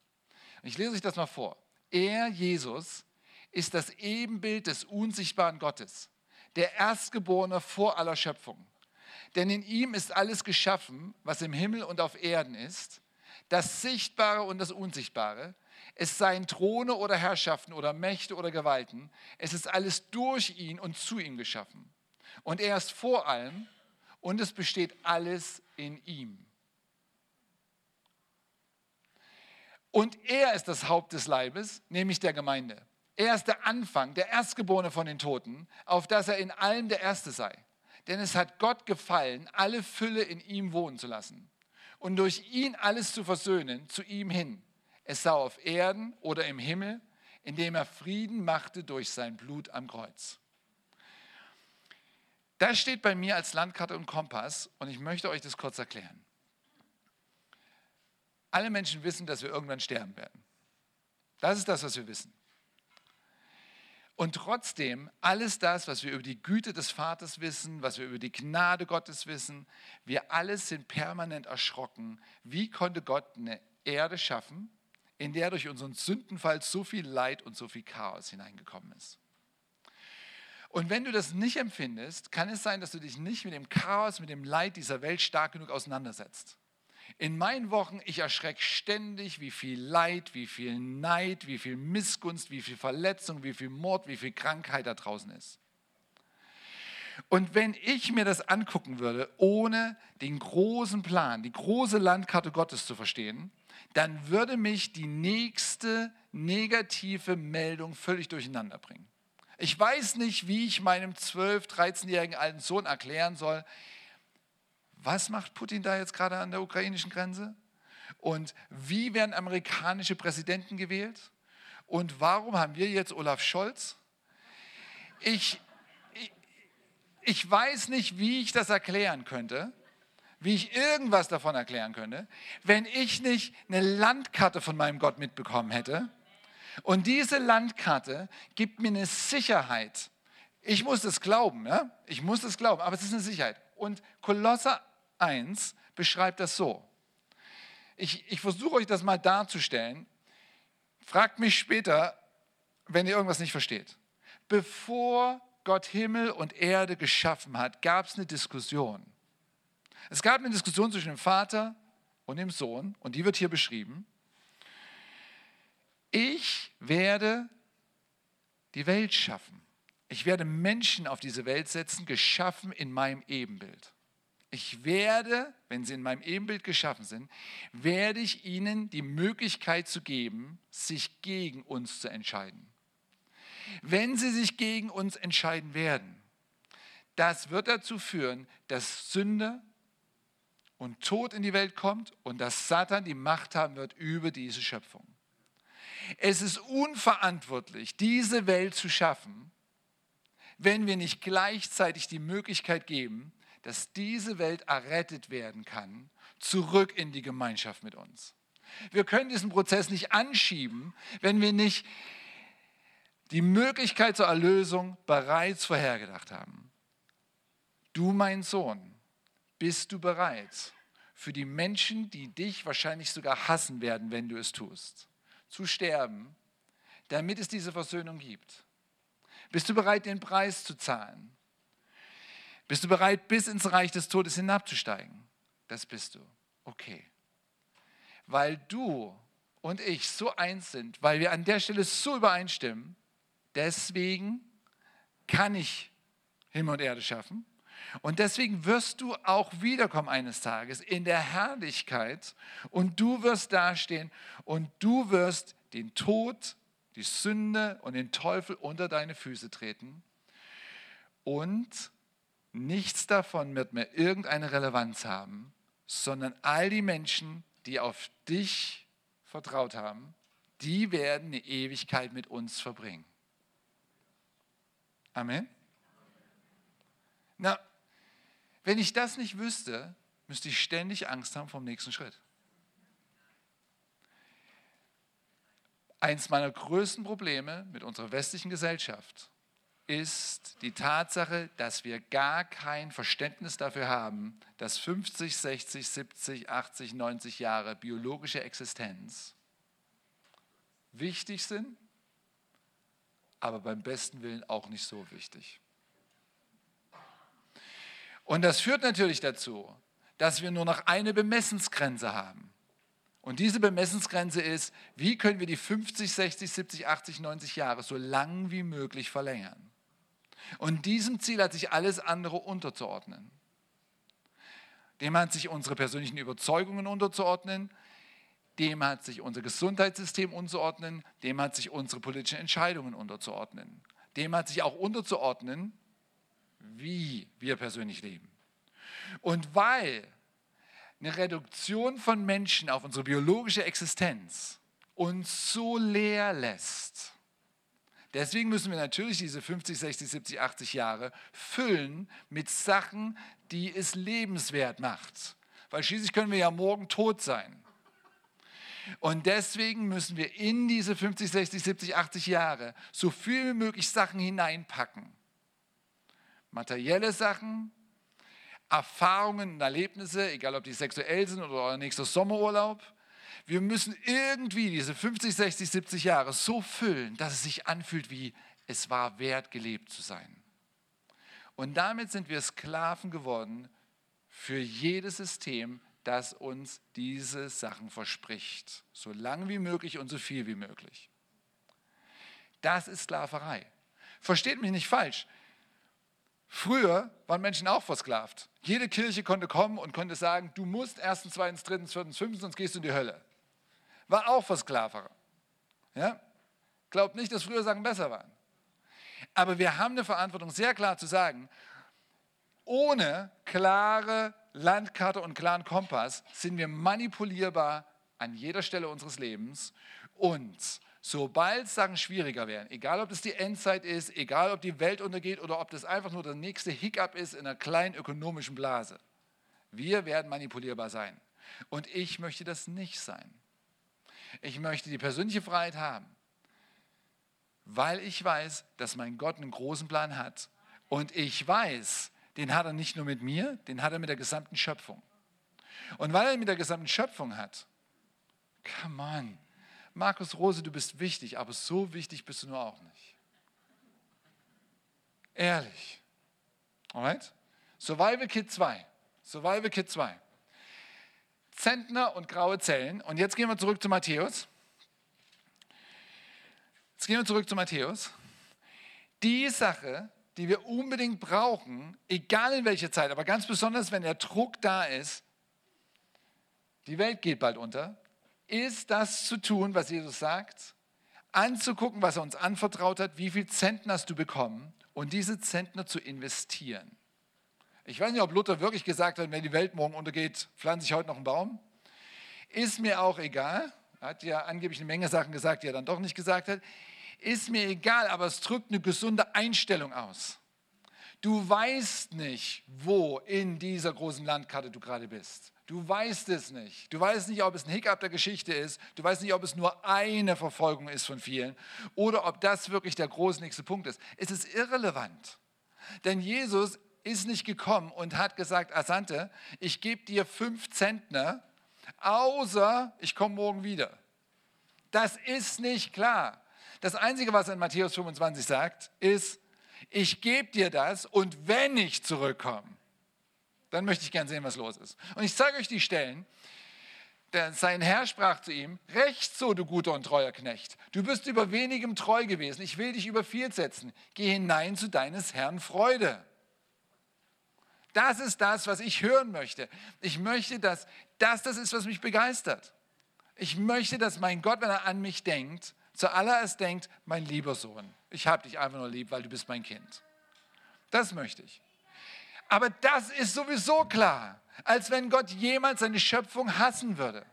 Ich lese euch das mal vor. Er, Jesus, ist das Ebenbild des unsichtbaren Gottes, der Erstgeborene vor aller Schöpfung. Denn in ihm ist alles geschaffen, was im Himmel und auf Erden ist, das Sichtbare und das Unsichtbare, es seien Throne oder Herrschaften oder Mächte oder Gewalten, es ist alles durch ihn und zu ihm geschaffen. Und er ist vor allem und es besteht alles in ihm. Und er ist das Haupt des Leibes, nämlich der Gemeinde. Er ist der Anfang, der Erstgeborene von den Toten, auf dass er in allem der Erste sei. Denn es hat Gott gefallen, alle Fülle in ihm wohnen zu lassen und durch ihn alles zu versöhnen, zu ihm hin es sei auf Erden oder im Himmel, indem er Frieden machte durch sein Blut am Kreuz. Das steht bei mir als Landkarte und Kompass und ich möchte euch das kurz erklären. Alle Menschen wissen, dass wir irgendwann sterben werden. Das ist das, was wir wissen. Und trotzdem, alles das, was wir über die Güte des Vaters wissen, was wir über die Gnade Gottes wissen, wir alles sind permanent erschrocken. Wie konnte Gott eine Erde schaffen, in der durch unseren Sündenfall so viel Leid und so viel Chaos hineingekommen ist. Und wenn du das nicht empfindest, kann es sein, dass du dich nicht mit dem Chaos, mit dem Leid dieser Welt stark genug auseinandersetzt. In meinen Wochen, ich erschrecke ständig, wie viel Leid, wie viel Neid, wie viel Missgunst, wie viel Verletzung, wie viel Mord, wie viel Krankheit da draußen ist. Und wenn ich mir das angucken würde, ohne den großen Plan, die große Landkarte Gottes zu verstehen, dann würde mich die nächste negative Meldung völlig durcheinander bringen. Ich weiß nicht, wie ich meinem 12-, 13-jährigen alten Sohn erklären soll, was macht Putin da jetzt gerade an der ukrainischen Grenze? Und wie werden amerikanische Präsidenten gewählt? Und warum haben wir jetzt Olaf Scholz? Ich, ich, ich weiß nicht, wie ich das erklären könnte wie ich irgendwas davon erklären könnte, wenn ich nicht eine Landkarte von meinem Gott mitbekommen hätte. Und diese Landkarte gibt mir eine Sicherheit. Ich muss es glauben, ja? ich muss es glauben, aber es ist eine Sicherheit. Und Kolosser 1 beschreibt das so. Ich, ich versuche euch das mal darzustellen. Fragt mich später, wenn ihr irgendwas nicht versteht. Bevor Gott Himmel und Erde geschaffen hat, gab es eine Diskussion. Es gab eine Diskussion zwischen dem Vater und dem Sohn und die wird hier beschrieben. Ich werde die Welt schaffen. Ich werde Menschen auf diese Welt setzen, geschaffen in meinem Ebenbild. Ich werde, wenn sie in meinem Ebenbild geschaffen sind, werde ich ihnen die Möglichkeit zu geben, sich gegen uns zu entscheiden. wenn sie sich gegen uns entscheiden werden, das wird dazu führen, dass Sünde und Tod in die Welt kommt und dass Satan die Macht haben wird über diese Schöpfung. Es ist unverantwortlich, diese Welt zu schaffen, wenn wir nicht gleichzeitig die Möglichkeit geben, dass diese Welt errettet werden kann, zurück in die Gemeinschaft mit uns. Wir können diesen Prozess nicht anschieben, wenn wir nicht die Möglichkeit zur Erlösung bereits vorhergedacht haben. Du, mein Sohn, bist du bereit für die Menschen, die dich wahrscheinlich sogar hassen werden, wenn du es tust, zu sterben, damit es diese Versöhnung gibt? Bist du bereit, den Preis zu zahlen? Bist du bereit, bis ins Reich des Todes hinabzusteigen? Das bist du. Okay. Weil du und ich so eins sind, weil wir an der Stelle so übereinstimmen, deswegen kann ich Himmel und Erde schaffen. Und deswegen wirst du auch wiederkommen eines Tages in der Herrlichkeit und du wirst dastehen und du wirst den Tod, die Sünde und den Teufel unter deine Füße treten und nichts davon wird mehr irgendeine Relevanz haben, sondern all die Menschen, die auf dich vertraut haben, die werden eine Ewigkeit mit uns verbringen. Amen. Na, wenn ich das nicht wüsste, müsste ich ständig Angst haben vom nächsten Schritt. Eins meiner größten Probleme mit unserer westlichen Gesellschaft ist die Tatsache, dass wir gar kein Verständnis dafür haben, dass 50, 60, 70, 80, 90 Jahre biologische Existenz wichtig sind, aber beim besten Willen auch nicht so wichtig. Und das führt natürlich dazu, dass wir nur noch eine Bemessensgrenze haben. Und diese Bemessensgrenze ist, wie können wir die 50, 60, 70, 80, 90 Jahre so lang wie möglich verlängern. Und diesem Ziel hat sich alles andere unterzuordnen. Dem hat sich unsere persönlichen Überzeugungen unterzuordnen, dem hat sich unser Gesundheitssystem unterzuordnen, dem hat sich unsere politischen Entscheidungen unterzuordnen, dem hat sich auch unterzuordnen, wie wir persönlich leben. Und weil eine Reduktion von Menschen auf unsere biologische Existenz uns so leer lässt. Deswegen müssen wir natürlich diese 50, 60, 70, 80 Jahre füllen mit Sachen, die es lebenswert macht. Weil schließlich können wir ja morgen tot sein. Und deswegen müssen wir in diese 50, 60, 70, 80 Jahre so viel wie möglich Sachen hineinpacken. Materielle Sachen, Erfahrungen und Erlebnisse, egal ob die sexuell sind oder euer nächster Sommerurlaub. Wir müssen irgendwie diese 50, 60, 70 Jahre so füllen, dass es sich anfühlt wie es war wert, gelebt zu sein. Und damit sind wir Sklaven geworden für jedes System, das uns diese Sachen verspricht. So lang wie möglich und so viel wie möglich. Das ist Sklaverei. Versteht mich nicht falsch. Früher waren Menschen auch versklavt. Jede Kirche konnte kommen und konnte sagen, du musst erstens, zweitens, drittens, viertens, fünftens, sonst gehst du in die Hölle. War auch Versklaverer. Ja? Glaubt nicht, dass früher Sachen besser waren. Aber wir haben eine Verantwortung, sehr klar zu sagen, ohne klare Landkarte und klaren Kompass sind wir manipulierbar an jeder Stelle unseres Lebens und Sobald Sachen schwieriger werden, egal ob das die Endzeit ist, egal ob die Welt untergeht oder ob das einfach nur der nächste Hiccup ist in einer kleinen ökonomischen Blase, wir werden manipulierbar sein. Und ich möchte das nicht sein. Ich möchte die persönliche Freiheit haben, weil ich weiß, dass mein Gott einen großen Plan hat. Und ich weiß, den hat er nicht nur mit mir, den hat er mit der gesamten Schöpfung. Und weil er mit der gesamten Schöpfung hat, come on, Markus Rose, du bist wichtig, aber so wichtig bist du nur auch nicht. Ehrlich. Alright? Survival Kit 2. Survival Kit 2. Zentner und graue Zellen. Und jetzt gehen wir zurück zu Matthäus. Jetzt gehen wir zurück zu Matthäus. Die Sache, die wir unbedingt brauchen, egal in welcher Zeit, aber ganz besonders, wenn der Druck da ist, die Welt geht bald unter, ist das zu tun, was Jesus sagt, anzugucken, was er uns anvertraut hat, wie viel Zentner hast du bekommen und diese Zentner zu investieren. Ich weiß nicht, ob Luther wirklich gesagt hat, wenn die Welt morgen untergeht, pflanze ich heute noch einen Baum. Ist mir auch egal. Er hat ja angeblich eine Menge Sachen gesagt, die er dann doch nicht gesagt hat. Ist mir egal, aber es drückt eine gesunde Einstellung aus. Du weißt nicht, wo in dieser großen Landkarte du gerade bist. Du weißt es nicht. Du weißt nicht, ob es ein Hiccup der Geschichte ist. Du weißt nicht, ob es nur eine Verfolgung ist von vielen oder ob das wirklich der große nächste Punkt ist. Es ist irrelevant. Denn Jesus ist nicht gekommen und hat gesagt, Asante, ich gebe dir fünf Zentner, außer ich komme morgen wieder. Das ist nicht klar. Das Einzige, was er in Matthäus 25 sagt, ist, ich gebe dir das und wenn ich zurückkomme, dann möchte ich gern sehen, was los ist. Und ich zeige euch die Stellen. Sein Herr sprach zu ihm, recht so, du guter und treuer Knecht. Du bist über wenigem treu gewesen. Ich will dich über viel setzen. Geh hinein zu deines Herrn Freude. Das ist das, was ich hören möchte. Ich möchte, dass das das ist, was mich begeistert. Ich möchte, dass mein Gott, wenn er an mich denkt, zuallererst denkt, mein lieber Sohn, ich habe dich einfach nur lieb, weil du bist mein Kind. Das möchte ich. Aber das ist sowieso klar, als wenn Gott jemals seine Schöpfung hassen würde.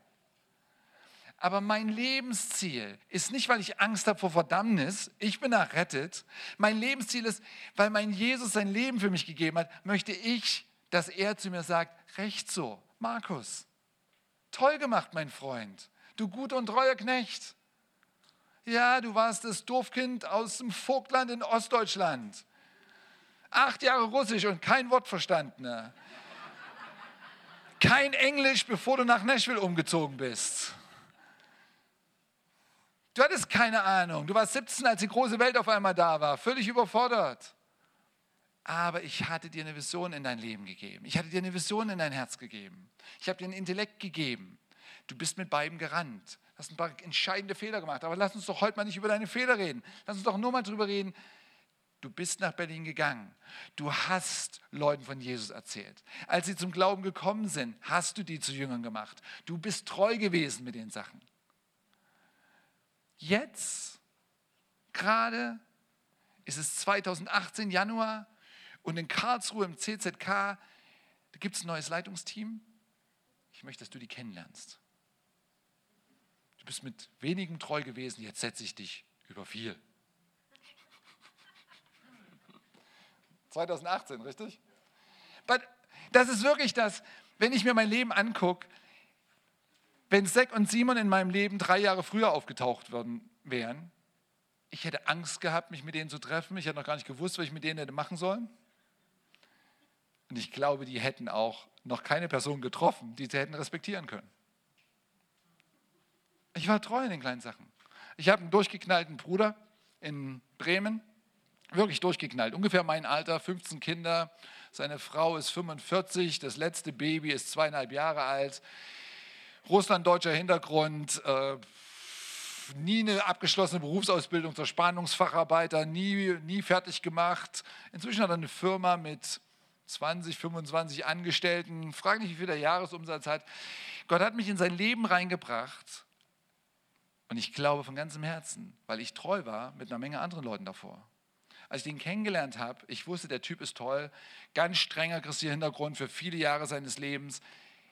Aber mein Lebensziel ist nicht, weil ich Angst habe vor Verdammnis, ich bin errettet. Mein Lebensziel ist, weil mein Jesus sein Leben für mich gegeben hat, möchte ich, dass er zu mir sagt, recht so, Markus, toll gemacht, mein Freund, du guter und treuer Knecht. Ja, du warst das Dorfkind aus dem Vogtland in Ostdeutschland. Acht Jahre Russisch und kein Wort verstanden. Kein Englisch, bevor du nach Nashville umgezogen bist. Du hattest keine Ahnung. Du warst 17, als die große Welt auf einmal da war, völlig überfordert. Aber ich hatte dir eine Vision in dein Leben gegeben. Ich hatte dir eine Vision in dein Herz gegeben. Ich habe dir einen Intellekt gegeben. Du bist mit beiden gerannt. Hast ein paar entscheidende Fehler gemacht. Aber lass uns doch heute mal nicht über deine Fehler reden. Lass uns doch nur mal darüber reden. Du bist nach Berlin gegangen. Du hast Leuten von Jesus erzählt. Als sie zum Glauben gekommen sind, hast du die zu Jüngern gemacht. Du bist treu gewesen mit den Sachen. Jetzt, gerade, ist es 2018 Januar und in Karlsruhe im CZK, gibt es ein neues Leitungsteam. Ich möchte, dass du die kennenlernst. Du bist mit wenigem treu gewesen, jetzt setze ich dich über viel. 2018, richtig? But das ist wirklich das, wenn ich mir mein Leben angucke, wenn Zack und Simon in meinem Leben drei Jahre früher aufgetaucht worden wären, ich hätte Angst gehabt, mich mit denen zu treffen. Ich hätte noch gar nicht gewusst, was ich mit denen hätte machen sollen. Und ich glaube, die hätten auch noch keine Person getroffen, die sie hätten respektieren können. Ich war treu in den kleinen Sachen. Ich habe einen durchgeknallten Bruder in Bremen, wirklich durchgeknallt, ungefähr mein Alter, 15 Kinder. Seine Frau ist 45, das letzte Baby ist zweieinhalb Jahre alt. Russland-deutscher Hintergrund, äh, nie eine abgeschlossene Berufsausbildung zur Spannungsfacharbeiter, nie, nie fertig gemacht. Inzwischen hat er eine Firma mit 20, 25 Angestellten. Frag nicht, wie viel der Jahresumsatz hat. Gott hat mich in sein Leben reingebracht. Und ich glaube von ganzem Herzen, weil ich treu war mit einer Menge anderen Leuten davor. Als ich den kennengelernt habe, ich wusste, der Typ ist toll, ganz strenger christlicher Hintergrund für viele Jahre seines Lebens.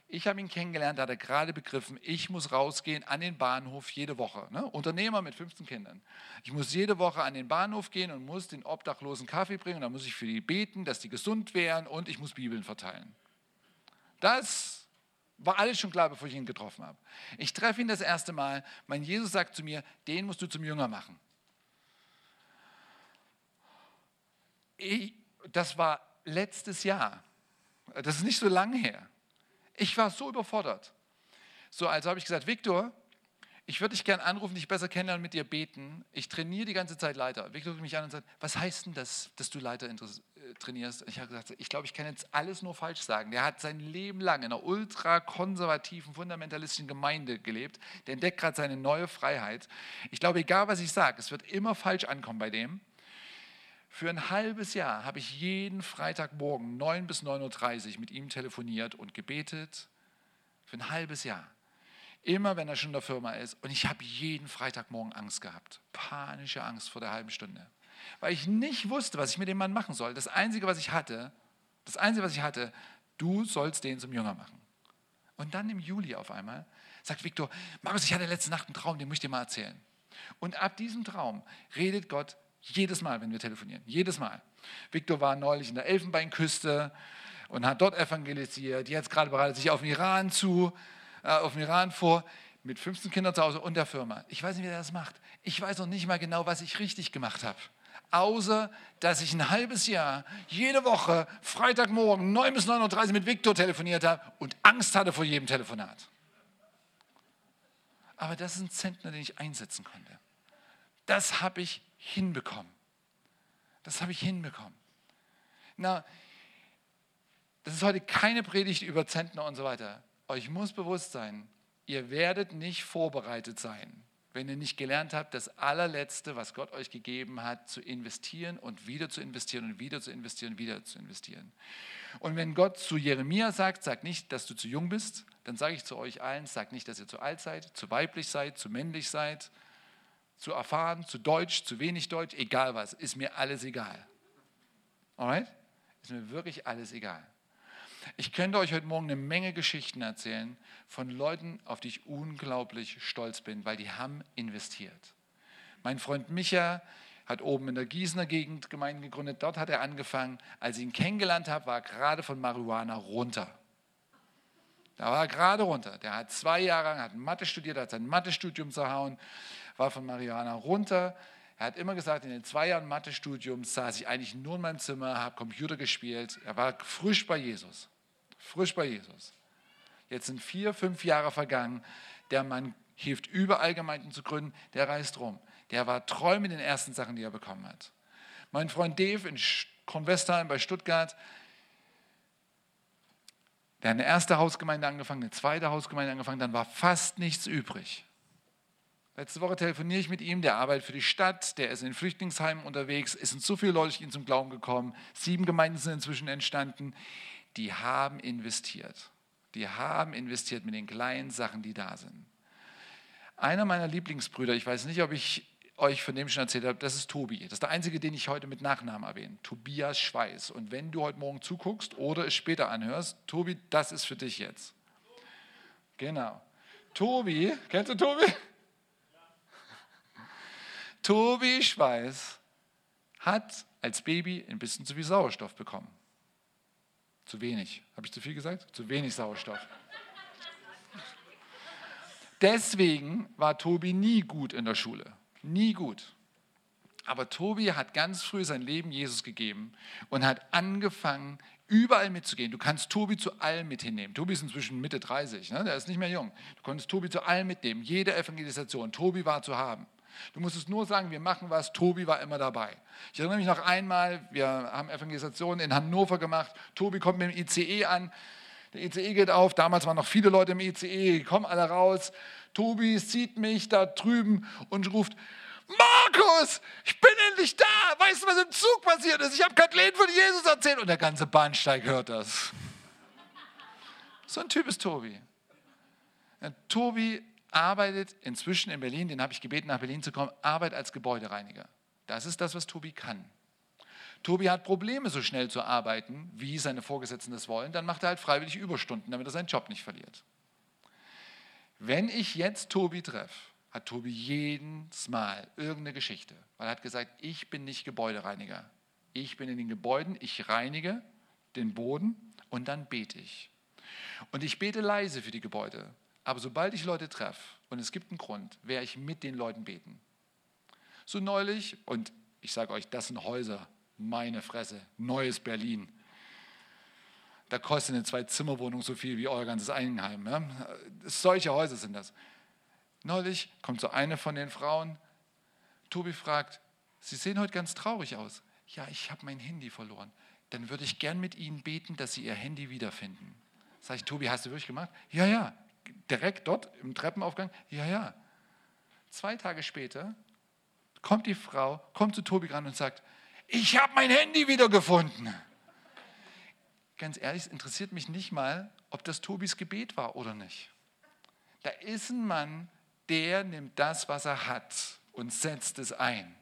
Ich habe ihn kennengelernt, da hat er gerade begriffen, ich muss rausgehen an den Bahnhof jede Woche. Ne? Unternehmer mit 15 Kindern. Ich muss jede Woche an den Bahnhof gehen und muss den Obdachlosen Kaffee bringen. Dann muss ich für die beten, dass die gesund wären und ich muss Bibeln verteilen. Das war alles schon klar, bevor ich ihn getroffen habe. Ich treffe ihn das erste Mal. Mein Jesus sagt zu mir, den musst du zum Jünger machen. Ich, das war letztes Jahr. Das ist nicht so lange her. Ich war so überfordert. So, also habe ich gesagt, Viktor, ich würde dich gerne anrufen, dich besser kennenlernen, mit dir beten. Ich trainiere die ganze Zeit Leiter. Viktor guckt mich an und sagt, was heißt denn das, dass du Leiter äh, trainierst? Ich habe gesagt, ich glaube, ich kann jetzt alles nur falsch sagen. Der hat sein Leben lang in einer ultrakonservativen, fundamentalistischen Gemeinde gelebt. Der entdeckt gerade seine neue Freiheit. Ich glaube, egal was ich sage, es wird immer falsch ankommen bei dem. Für ein halbes Jahr habe ich jeden Freitagmorgen 9 bis 9.30 Uhr mit ihm telefoniert und gebetet. Für ein halbes Jahr. Immer wenn er schon in der Firma ist. Und ich habe jeden Freitagmorgen Angst gehabt. Panische Angst vor der halben Stunde. Weil ich nicht wusste, was ich mit dem Mann machen soll. Das Einzige, was ich hatte, das Einzige, was ich hatte, du sollst den zum Jünger machen. Und dann im Juli auf einmal sagt Viktor, Markus, ich hatte letzte Nacht einen Traum, den muss ich dir mal erzählen. Und ab diesem Traum redet Gott jedes Mal, wenn wir telefonieren. Jedes Mal. Viktor war neulich in der Elfenbeinküste und hat dort evangelisiert. Jetzt gerade bereitet sich auf den Iran zu, äh, auf den Iran vor, mit 15 Kindern zu Hause und der Firma. Ich weiß nicht, wie er das macht. Ich weiß noch nicht mal genau, was ich richtig gemacht habe. Außer, dass ich ein halbes Jahr jede Woche Freitagmorgen 9 bis 9.30 Uhr mit Viktor telefoniert habe und Angst hatte vor jedem Telefonat. Aber das ist ein Zentner, den ich einsetzen konnte. Das habe ich hinbekommen. Das habe ich hinbekommen. Na, das ist heute keine Predigt über Zentner und so weiter. Euch muss bewusst sein, ihr werdet nicht vorbereitet sein, wenn ihr nicht gelernt habt, das allerletzte, was Gott euch gegeben hat, zu investieren und wieder zu investieren und wieder zu investieren und wieder zu investieren. Und wenn Gott zu Jeremia sagt, sag nicht, dass du zu jung bist, dann sage ich zu euch allen, sag nicht, dass ihr zu alt seid, zu weiblich seid, zu männlich seid, zu erfahren, zu deutsch, zu wenig deutsch, egal was, ist mir alles egal. Alright? Ist mir wirklich alles egal. Ich könnte euch heute Morgen eine Menge Geschichten erzählen von Leuten, auf die ich unglaublich stolz bin, weil die haben investiert. Mein Freund Micha hat oben in der Gießener Gegend Gemeinden gegründet. Dort hat er angefangen. Als ich ihn kennengelernt habe, war er gerade von Marihuana runter. Da war er gerade runter. Der hat zwei Jahre lang hat Mathe studiert, hat sein Mathestudium zerhauen, war von Marihuana runter. Er hat immer gesagt, in den zwei Jahren Mathestudiums saß ich eigentlich nur in meinem Zimmer, habe Computer gespielt. Er war frisch bei Jesus. Frisch bei Jesus. Jetzt sind vier, fünf Jahre vergangen. Der Mann hilft überall Gemeinden zu gründen. Der reist rum. Der war treu mit den ersten Sachen, die er bekommen hat. Mein Freund Dave in Kronwestheim bei Stuttgart, der hat eine erste Hausgemeinde angefangen, eine zweite Hausgemeinde angefangen, dann war fast nichts übrig. Letzte Woche telefoniere ich mit ihm, der arbeitet für die Stadt, der ist in Flüchtlingsheimen unterwegs, es sind so viele Leute ihn zum Glauben gekommen, sieben Gemeinden sind inzwischen entstanden, die haben investiert. Die haben investiert mit den kleinen Sachen, die da sind. Einer meiner Lieblingsbrüder, ich weiß nicht, ob ich euch von dem schon erzählt habe, das ist Tobi. Das ist der einzige, den ich heute mit Nachnamen erwähne. Tobias Schweiß. Und wenn du heute Morgen zuguckst oder es später anhörst, Tobi, das ist für dich jetzt. Genau. Tobi, kennst du Tobi? Tobi Schweiß hat als Baby ein bisschen zu viel Sauerstoff bekommen. Zu wenig. Habe ich zu viel gesagt? Zu wenig Sauerstoff. Deswegen war Tobi nie gut in der Schule. Nie gut. Aber Tobi hat ganz früh sein Leben Jesus gegeben und hat angefangen, überall mitzugehen. Du kannst Tobi zu allem mit hinnehmen. Tobi ist inzwischen Mitte 30, ne? der ist nicht mehr jung. Du konntest Tobi zu allem mitnehmen, jede Evangelisation. Tobi war zu haben. Du musstest nur sagen, wir machen was, Tobi war immer dabei. Ich erinnere mich noch einmal, wir haben Evangelisationen in Hannover gemacht, Tobi kommt mit dem ICE an, der ICE geht auf, damals waren noch viele Leute im ICE, kommen alle raus, Tobi sieht mich da drüben und ruft, Markus, ich bin endlich da. Weißt du, was im Zug passiert ist? Ich habe Kathleen von Jesus erzählt und der ganze Bahnsteig hört das. So ein Typ ist Tobi. Ja, Tobi arbeitet inzwischen in Berlin, den habe ich gebeten, nach Berlin zu kommen, arbeitet als Gebäudereiniger. Das ist das, was Tobi kann. Tobi hat Probleme, so schnell zu arbeiten, wie seine Vorgesetzten das wollen. Dann macht er halt freiwillig Überstunden, damit er seinen Job nicht verliert. Wenn ich jetzt Tobi treffe, hat Tobi jedes Mal irgendeine Geschichte, weil er hat gesagt, ich bin nicht Gebäudereiniger. Ich bin in den Gebäuden, ich reinige den Boden und dann bete ich. Und ich bete leise für die Gebäude. Aber sobald ich Leute treffe und es gibt einen Grund, werde ich mit den Leuten beten. So neulich, und ich sage euch, das sind Häuser, meine Fresse, neues Berlin. Da kostet eine Zwei-Zimmer-Wohnung so viel wie euer ganzes Eigenheim. Ja? Solche Häuser sind das. Neulich kommt so eine von den Frauen. Tobi fragt, Sie sehen heute ganz traurig aus. Ja, ich habe mein Handy verloren. Dann würde ich gern mit Ihnen beten, dass Sie Ihr Handy wiederfinden. Sag ich, Tobi, hast du wirklich gemacht? Ja, ja. Direkt dort im Treppenaufgang? Ja, ja. Zwei Tage später kommt die Frau, kommt zu Tobi ran und sagt, ich habe mein Handy wiedergefunden. Ganz ehrlich, es interessiert mich nicht mal, ob das Tobis Gebet war oder nicht. Da ist ein Mann, der nimmt das, was er hat und setzt es ein.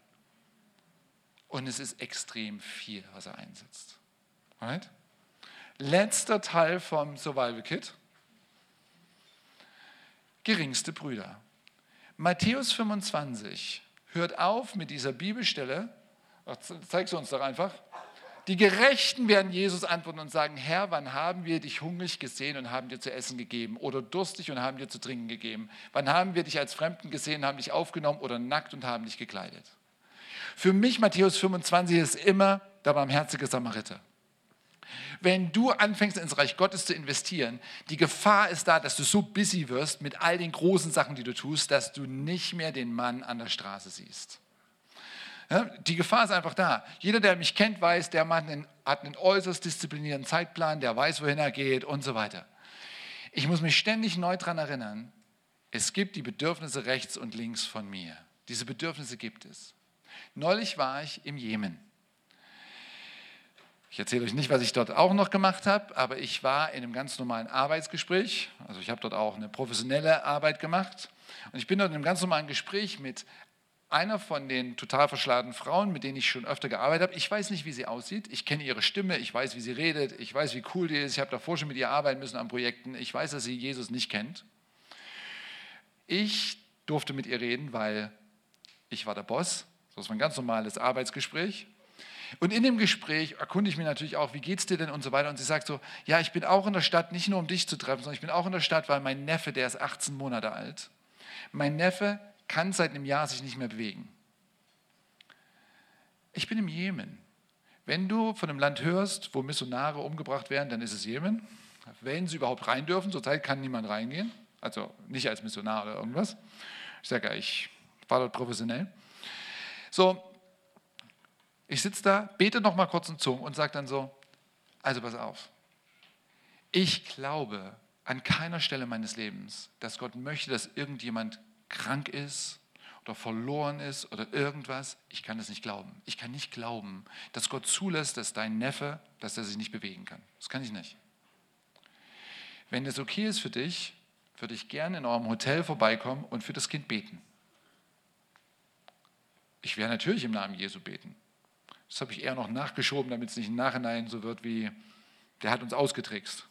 Und es ist extrem viel, was er einsetzt. Right? Letzter Teil vom Survival Kit. Geringste Brüder. Matthäus 25 hört auf mit dieser Bibelstelle. Zeig sie uns doch einfach. Die Gerechten werden Jesus antworten und sagen, Herr, wann haben wir dich hungrig gesehen und haben dir zu essen gegeben? Oder durstig und haben dir zu trinken gegeben? Wann haben wir dich als Fremden gesehen, haben dich aufgenommen oder nackt und haben dich gekleidet? Für mich, Matthäus 25, ist immer der barmherzige Samariter. Wenn du anfängst, ins Reich Gottes zu investieren, die Gefahr ist da, dass du so busy wirst mit all den großen Sachen, die du tust, dass du nicht mehr den Mann an der Straße siehst. Ja, die Gefahr ist einfach da. Jeder, der mich kennt, weiß, der Mann hat einen äußerst disziplinierten Zeitplan, der weiß, wohin er geht und so weiter. Ich muss mich ständig neu daran erinnern, es gibt die Bedürfnisse rechts und links von mir. Diese Bedürfnisse gibt es. Neulich war ich im Jemen. Ich erzähle euch nicht, was ich dort auch noch gemacht habe, aber ich war in einem ganz normalen Arbeitsgespräch. Also ich habe dort auch eine professionelle Arbeit gemacht. Und ich bin dort in einem ganz normalen Gespräch mit einer von den total verschladenen Frauen, mit denen ich schon öfter gearbeitet habe. Ich weiß nicht, wie sie aussieht. Ich kenne ihre Stimme, ich weiß, wie sie redet, ich weiß, wie cool die ist. Ich habe davor schon mit ihr arbeiten müssen an Projekten. Ich weiß, dass sie Jesus nicht kennt. Ich durfte mit ihr reden, weil ich war der Boss. Das war ein ganz normales Arbeitsgespräch. Und in dem Gespräch erkunde ich mich natürlich auch, wie geht's dir denn und so weiter. Und sie sagt so, ja, ich bin auch in der Stadt, nicht nur um dich zu treffen, sondern ich bin auch in der Stadt, weil mein Neffe, der ist 18 Monate alt. Mein Neffe kann seit einem Jahr sich nicht mehr bewegen. Ich bin im Jemen. Wenn du von einem Land hörst, wo Missionare umgebracht werden, dann ist es Jemen. Wenn sie überhaupt rein dürfen, zurzeit kann niemand reingehen, also nicht als Missionar oder irgendwas. Ich sage ja, ich war dort professionell. So, ich sitze da, bete noch mal kurz in Zungen und sage dann so, also pass auf, ich glaube an keiner Stelle meines Lebens, dass Gott möchte, dass irgendjemand krank ist oder verloren ist oder irgendwas. Ich kann das nicht glauben. Ich kann nicht glauben, dass Gott zulässt, dass dein Neffe, dass er sich nicht bewegen kann. Das kann ich nicht. Wenn das okay ist für dich, würde ich gerne in eurem Hotel vorbeikommen und für das Kind beten. Ich werde natürlich im Namen Jesu beten. Das habe ich eher noch nachgeschoben, damit es nicht im Nachhinein so wird wie, der hat uns ausgetrickst.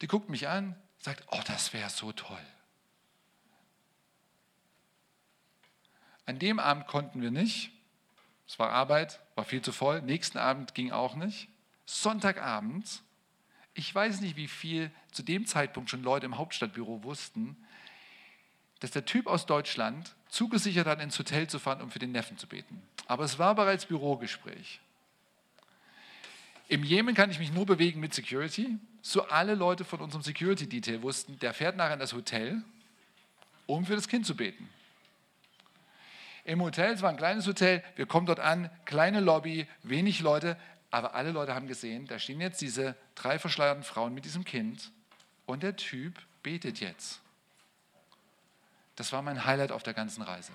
Die guckt mich an, sagt, oh, das wäre so toll. An dem Abend konnten wir nicht. Es war Arbeit, war viel zu voll. Nächsten Abend ging auch nicht. Sonntagabend, ich weiß nicht, wie viel zu dem Zeitpunkt schon Leute im Hauptstadtbüro wussten, dass der Typ aus Deutschland zugesichert hat, ins Hotel zu fahren, um für den Neffen zu beten. Aber es war bereits Bürogespräch. Im Jemen kann ich mich nur bewegen mit Security. So alle Leute von unserem Security Detail wussten, der fährt nachher in das Hotel, um für das Kind zu beten. Im Hotel, es war ein kleines Hotel, wir kommen dort an, kleine Lobby, wenig Leute, aber alle Leute haben gesehen, da stehen jetzt diese drei verschleierten Frauen mit diesem Kind und der Typ betet jetzt. Das war mein Highlight auf der ganzen Reise.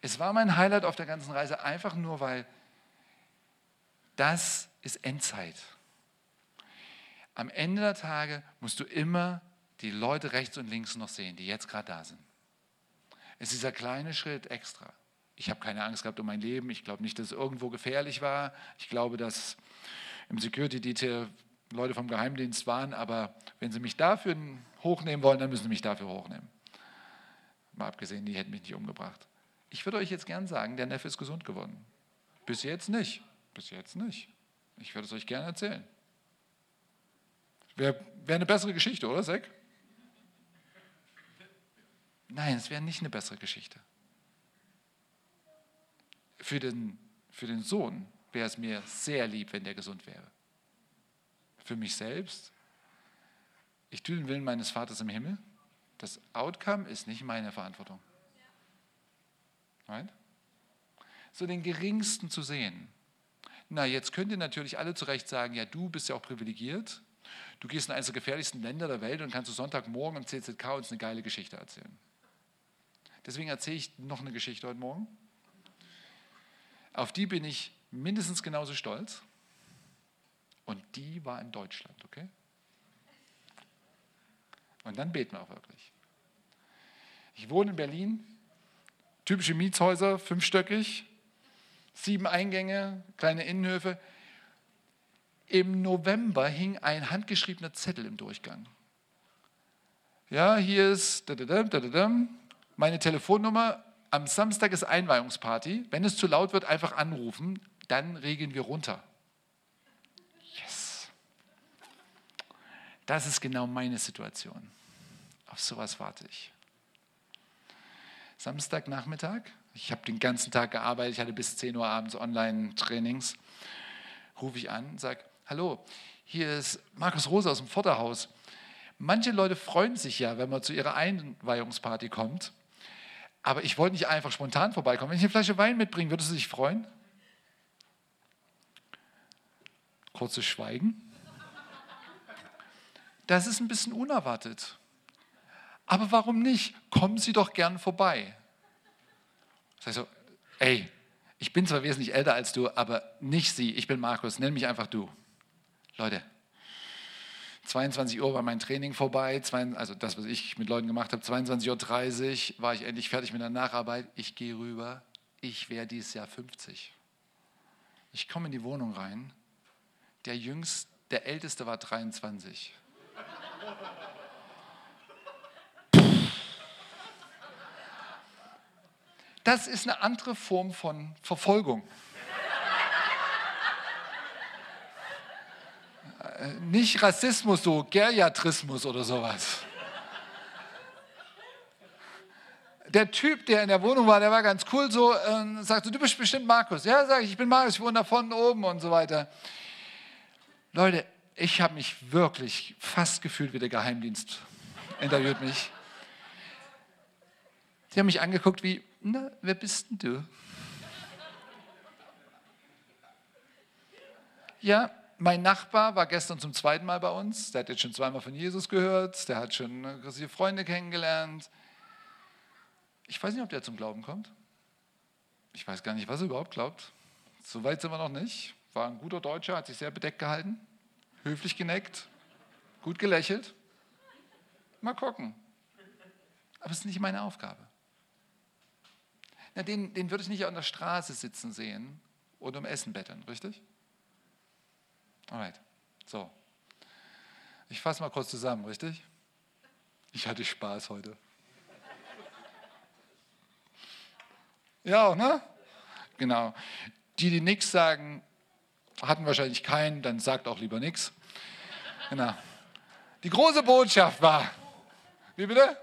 Es war mein Highlight auf der ganzen Reise einfach nur, weil das ist Endzeit. Am Ende der Tage musst du immer die Leute rechts und links noch sehen, die jetzt gerade da sind. Es ist dieser kleine Schritt extra. Ich habe keine Angst gehabt um mein Leben. Ich glaube nicht, dass es irgendwo gefährlich war. Ich glaube, dass im Security Detail Leute vom Geheimdienst waren. Aber wenn sie mich dafür hochnehmen wollen, dann müssen sie mich dafür hochnehmen. Mal abgesehen, die hätten mich nicht umgebracht. Ich würde euch jetzt gern sagen, der Neffe ist gesund geworden. Bis jetzt nicht. Bis jetzt nicht. Ich würde es euch gerne erzählen. Wäre wär eine bessere Geschichte, oder, Zack? Nein, es wäre nicht eine bessere Geschichte. Für den, für den Sohn wäre es mir sehr lieb, wenn der gesund wäre. Für mich selbst, ich tue den Willen meines Vaters im Himmel. Das Outcome ist nicht meine Verantwortung. Right? So den geringsten zu sehen. Na, jetzt könnt ihr natürlich alle zu Recht sagen, ja, du bist ja auch privilegiert. Du gehst in eines der gefährlichsten Länder der Welt und kannst du Sonntagmorgen im CZK uns eine geile Geschichte erzählen. Deswegen erzähle ich noch eine Geschichte heute Morgen. Auf die bin ich mindestens genauso stolz. Und die war in Deutschland, okay? Und dann beten wir auch wirklich. Ich wohne in Berlin, typische Mietshäuser, fünfstöckig, sieben Eingänge, kleine Innenhöfe. Im November hing ein handgeschriebener Zettel im Durchgang. Ja, hier ist meine Telefonnummer. Am Samstag ist Einweihungsparty. Wenn es zu laut wird, einfach anrufen, dann regeln wir runter. Yes. Das ist genau meine Situation. Auf sowas warte ich. Samstagnachmittag, ich habe den ganzen Tag gearbeitet, ich hatte bis 10 Uhr abends Online-Trainings, rufe ich an und sage, hallo, hier ist Markus Rose aus dem Vorderhaus. Manche Leute freuen sich ja, wenn man zu ihrer Einweihungsparty kommt. Aber ich wollte nicht einfach spontan vorbeikommen. Wenn ich eine Flasche Wein mitbringe, würdest du dich freuen? Kurzes Schweigen. Das ist ein bisschen unerwartet. Aber warum nicht? Kommen Sie doch gern vorbei. Sag ich so, ey, ich bin zwar wesentlich älter als du, aber nicht Sie, ich bin Markus, nenn mich einfach du. Leute, 22 Uhr war mein Training vorbei, also das, was ich mit Leuten gemacht habe, 22.30 Uhr war ich endlich fertig mit der Nacharbeit. Ich gehe rüber, ich wäre dieses Jahr 50. Ich komme in die Wohnung rein, der Jüngste, der Älteste war 23. Das ist eine andere Form von Verfolgung. Äh, nicht Rassismus, so Geriatrismus oder sowas. Der Typ, der in der Wohnung war, der war ganz cool so, äh, sagte, du bist bestimmt Markus. Ja, sage ich, ich bin Markus, ich wohne da vorne oben und so weiter. Leute, ich habe mich wirklich fast gefühlt wie der Geheimdienst. Interviewt mich. Die haben mich angeguckt wie, na, wer bist denn du? Ja, mein Nachbar war gestern zum zweiten Mal bei uns. Der hat jetzt schon zweimal von Jesus gehört. Der hat schon christliche Freunde kennengelernt. Ich weiß nicht, ob der zum Glauben kommt. Ich weiß gar nicht, was er überhaupt glaubt. So weit sind wir noch nicht. War ein guter Deutscher, hat sich sehr bedeckt gehalten, höflich geneckt, gut gelächelt. Mal gucken. Aber es ist nicht meine Aufgabe. Na, den, den würde ich nicht an der Straße sitzen sehen und um Essen betteln, richtig? Alright, so. Ich fasse mal kurz zusammen, richtig? Ich hatte Spaß heute. Ja, ne? Genau. Die, die nichts sagen, hatten wahrscheinlich keinen, dann sagt auch lieber nichts. Genau. Die große Botschaft war, wie bitte?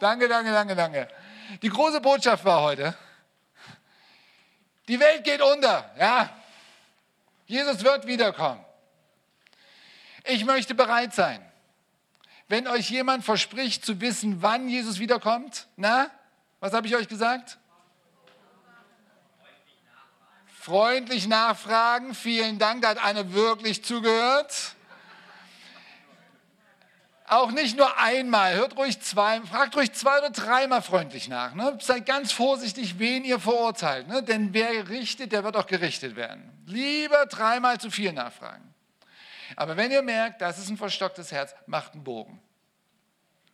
Danke, danke, danke, danke. Die große Botschaft war heute, die Welt geht unter, ja. Jesus wird wiederkommen. Ich möchte bereit sein. Wenn euch jemand verspricht zu wissen, wann Jesus wiederkommt, na, was habe ich euch gesagt? Freundlich nachfragen. Vielen Dank, da hat einer wirklich zugehört. Auch nicht nur einmal, hört ruhig zwei, fragt ruhig zwei oder dreimal freundlich nach. Ne? Seid ganz vorsichtig, wen ihr verurteilt. Ne? Denn wer richtet, der wird auch gerichtet werden. Lieber dreimal zu viel nachfragen. Aber wenn ihr merkt, das ist ein verstocktes Herz, macht einen Bogen.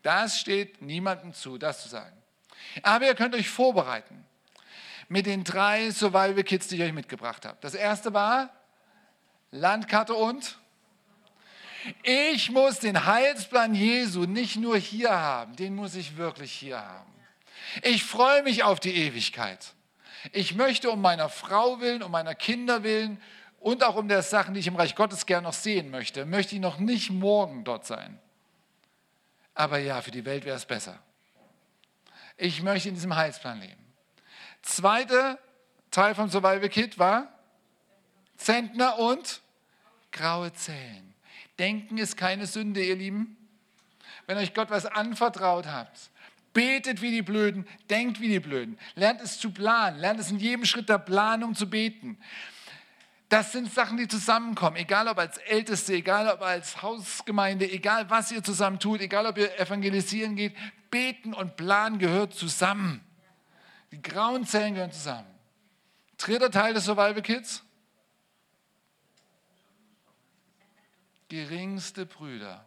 Das steht niemandem zu, das zu sagen. Aber ihr könnt euch vorbereiten mit den drei Survival Kits, die ich euch mitgebracht habe. Das erste war Landkarte und ich muss den Heilsplan Jesu nicht nur hier haben, den muss ich wirklich hier haben. Ich freue mich auf die Ewigkeit. Ich möchte um meiner Frau willen, um meiner Kinder willen und auch um der Sachen, die ich im Reich Gottes gern noch sehen möchte, möchte ich noch nicht morgen dort sein. Aber ja, für die Welt wäre es besser. Ich möchte in diesem Heilsplan leben. Zweiter Teil vom Survival Kit war Zentner und graue Zellen. Denken ist keine Sünde, ihr Lieben. Wenn euch Gott was anvertraut habt, betet wie die Blöden, denkt wie die Blöden. Lernt es zu planen, lernt es in jedem Schritt der Planung zu beten. Das sind Sachen, die zusammenkommen, egal ob als Älteste, egal ob als Hausgemeinde, egal was ihr zusammen tut, egal ob ihr evangelisieren geht. Beten und Planen gehört zusammen. Die grauen Zellen gehören zusammen. Dritter Teil des Survival Kids. Geringste Brüder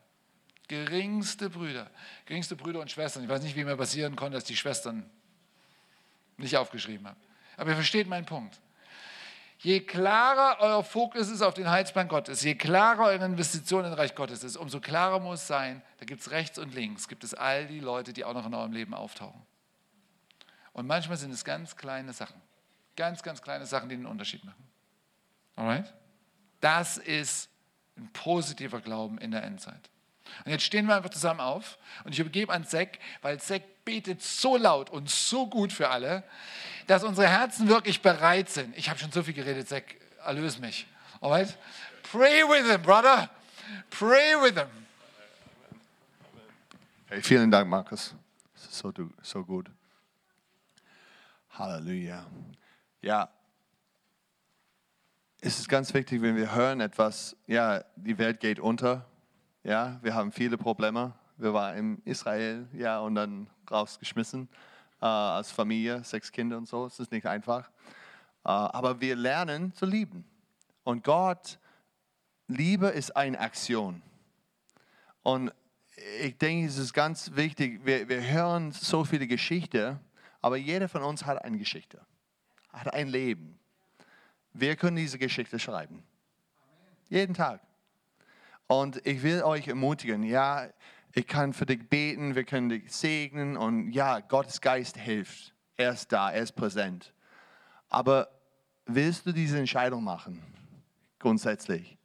Geringste Brüder, geringste Brüder und Schwestern. Ich weiß nicht, wie mir passieren konnte, dass die Schwestern nicht aufgeschrieben haben. Aber ihr versteht meinen Punkt. Je klarer euer Fokus ist auf den Heilsplan Gottes, je klarer eure Investition in Reich Gottes ist, umso klarer muss sein, da gibt es rechts und links, gibt es all die Leute, die auch noch in eurem Leben auftauchen. Und manchmal sind es ganz kleine Sachen. Ganz, ganz kleine Sachen, die den Unterschied machen. Alright? Das ist ein positiver Glauben in der Endzeit. Und jetzt stehen wir einfach zusammen auf und ich übergebe an Zack, weil Zack betet so laut und so gut für alle, dass unsere Herzen wirklich bereit sind. Ich habe schon so viel geredet, Zack, erlöse mich. Alright? Pray with him, brother. Pray with him. Hey, vielen Dank, Markus. So, so gut. Halleluja. Ja, es ist ganz wichtig, wenn wir hören etwas, ja, die Welt geht unter, ja, wir haben viele Probleme. Wir waren in Israel, ja, und dann rausgeschmissen äh, als Familie, sechs Kinder und so. Es ist nicht einfach. Äh, aber wir lernen zu lieben. Und Gott, Liebe ist eine Aktion. Und ich denke, es ist ganz wichtig, wir, wir hören so viele Geschichten, aber jeder von uns hat eine Geschichte, hat ein Leben. Wir können diese Geschichte schreiben. Jeden Tag. Und ich will euch ermutigen, ja, ich kann für dich beten, wir können dich segnen und ja, Gottes Geist hilft. Er ist da, er ist präsent. Aber willst du diese Entscheidung machen? Grundsätzlich.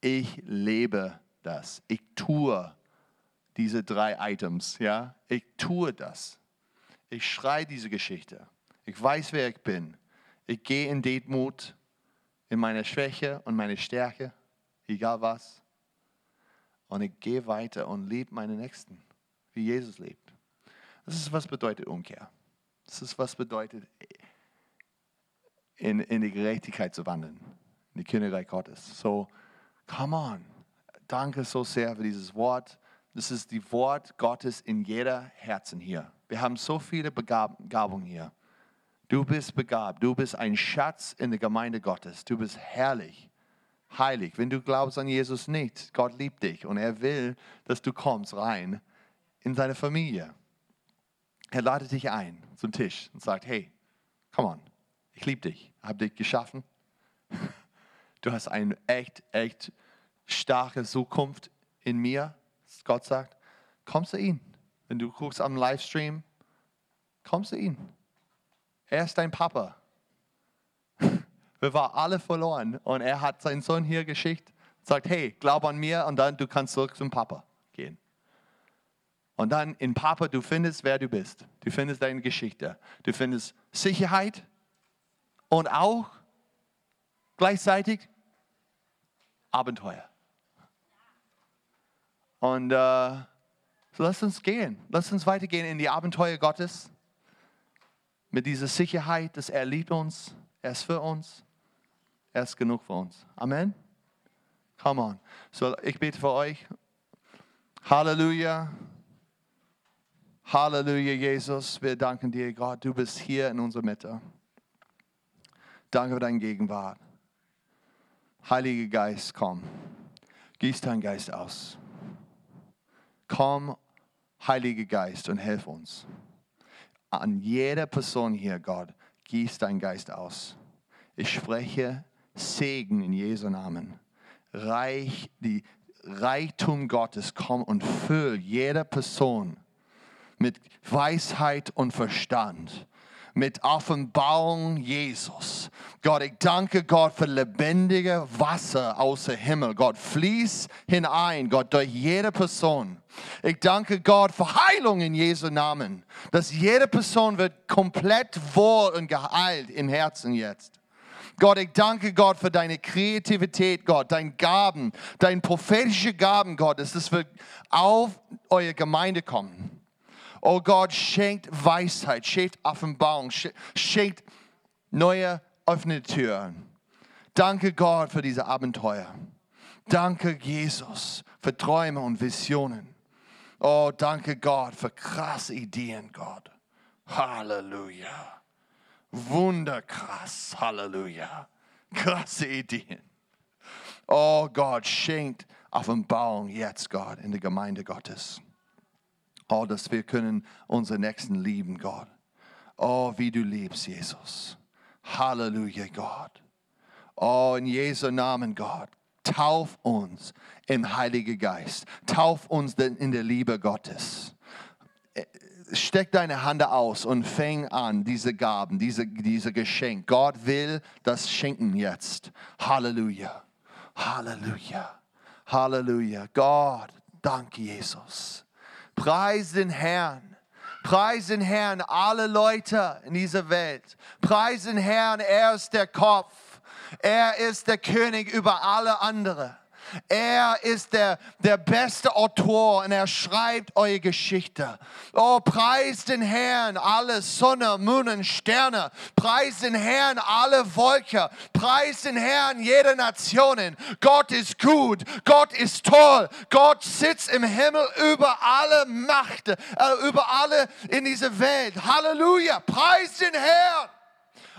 Ich lebe das. Ich tue diese drei Items, ja. Ich tue das. Ich schreie diese Geschichte. Ich weiß, wer ich bin. Ich gehe in Demut, in meine Schwäche und meine Stärke, egal was. Und ich gehe weiter und liebe meine Nächsten, wie Jesus lebt. Das ist, was bedeutet Umkehr. Das ist, was bedeutet, in, in die Gerechtigkeit zu wandeln, in die Königreich Gottes. So, come on. Danke so sehr für dieses Wort. Das ist die Wort Gottes in jeder Herzen hier. Wir haben so viele Begabungen hier. Du bist begabt. Du bist ein Schatz in der Gemeinde Gottes. Du bist herrlich heilig. Wenn du glaubst an Jesus nicht, Gott liebt dich und er will, dass du kommst rein in seine Familie. Er ladet dich ein zum Tisch und sagt, hey, come on, ich liebe dich, habe dich geschaffen. Du hast eine echt, echt starke Zukunft in mir. Gott sagt, komm zu ihm. Wenn du guckst am Livestream, komm zu ihm. Er ist dein Papa. Wir waren alle verloren und er hat seinen Sohn hier geschickt, sagt, hey, glaub an mir und dann du kannst zurück zum Papa gehen. Und dann in Papa, du findest, wer du bist. Du findest deine Geschichte. Du findest Sicherheit und auch gleichzeitig Abenteuer. Und äh, so lass uns gehen. Lass uns weitergehen in die Abenteuer Gottes. Mit dieser Sicherheit, dass er liebt uns, er ist für uns. Er ist genug für uns. Amen. Come on. So, ich bete für euch. Halleluja. Halleluja, Jesus. Wir danken dir, Gott. Du bist hier in unserer Mitte. Danke für deine Gegenwart. Heiliger Geist, komm. Gieß deinen Geist aus. Komm, Heiliger Geist, und hilf uns. An jeder Person hier, Gott, gieß deinen Geist aus. Ich spreche Segen in Jesu Namen. Reich, die Reichtum Gottes komm und füll jede Person mit Weisheit und Verstand, mit Offenbarung Jesus. Gott, ich danke Gott für lebendige Wasser aus dem Himmel. Gott, fließ hinein, Gott, durch jede Person. Ich danke Gott für Heilung in Jesu Namen, dass jede Person wird komplett wohl und geheilt im Herzen jetzt. Gott, ich danke Gott für deine Kreativität, Gott, deine Gaben, deine prophetische Gaben, Gott, dass das auf eure Gemeinde kommen. Oh Gott, schenkt Weisheit, schenkt Offenbarung, schenkt neue offene Türen. Danke Gott für diese Abenteuer. Danke Jesus für Träume und Visionen. Oh, danke Gott für krasse Ideen, Gott. Halleluja. Wunderkrass. Halleluja. Krasse Ideen. Oh Gott, schenkt Offenbarung jetzt, Gott, in der Gemeinde Gottes. Oh, dass wir können unsere Nächsten lieben, Gott. Oh, wie du liebst, Jesus. Halleluja, Gott. Oh, in Jesu Namen, Gott. Tauf uns im Heiligen Geist. Tauf uns in der Liebe Gottes. Steck deine Hand aus und fäng an, diese Gaben, diese, diese Geschenk. Gott will das schenken jetzt. Halleluja. Halleluja. Halleluja. Gott, danke Jesus. Preis den Herrn. Preis den Herrn, alle Leute in dieser Welt. Preis den Herrn, er ist der Kopf. Er ist der König über alle anderen. Er ist der, der beste Autor und er schreibt eure Geschichte. Oh, preis den Herrn, alle Sonne, Monden, Sterne. Preis den Herrn, alle Wolke. Preis den Herrn, jede Nationen. Gott ist gut. Gott ist toll. Gott sitzt im Himmel über alle Macht, äh, über alle in dieser Welt. Halleluja. Preis den Herrn.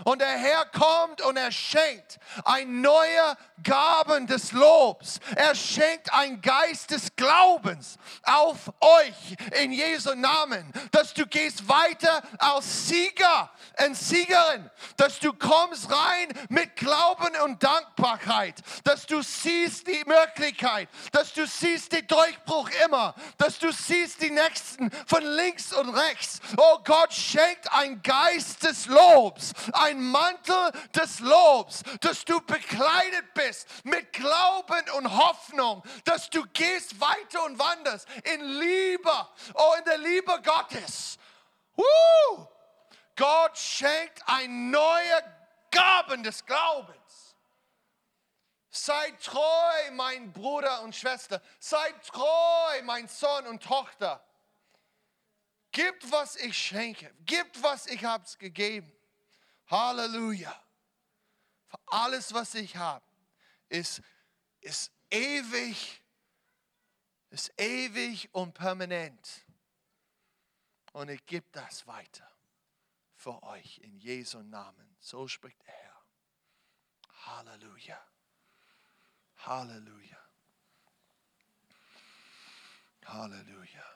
Und der Herr kommt und er schenkt ein neuer Gaben des Lobs. Er schenkt ein Geist des Glaubens auf euch in Jesu Namen, dass du gehst weiter als Sieger und Siegerin, dass du kommst rein mit Glauben und Dankbarkeit, dass du siehst die Möglichkeit, dass du siehst den Durchbruch immer, dass du siehst die Nächsten von links und rechts. Oh Gott schenkt ein Geist des Lobs, ein Mantel des Lobs, dass du bekleidet bist mit Glauben und Hoffnung, dass du gehst weiter und wanderst in Liebe, oh in der Liebe Gottes. Woo! Gott schenkt ein neue Gaben des Glaubens. Sei treu, mein Bruder und Schwester. Sei treu, mein Sohn und Tochter. Gib, was ich schenke. Gib, was ich hab's gegeben. Halleluja. Für alles, was ich habe, ist, ist ewig, ist ewig und permanent. Und ich gebe das weiter für euch in Jesu Namen. So spricht der Herr. Halleluja. Halleluja. Halleluja.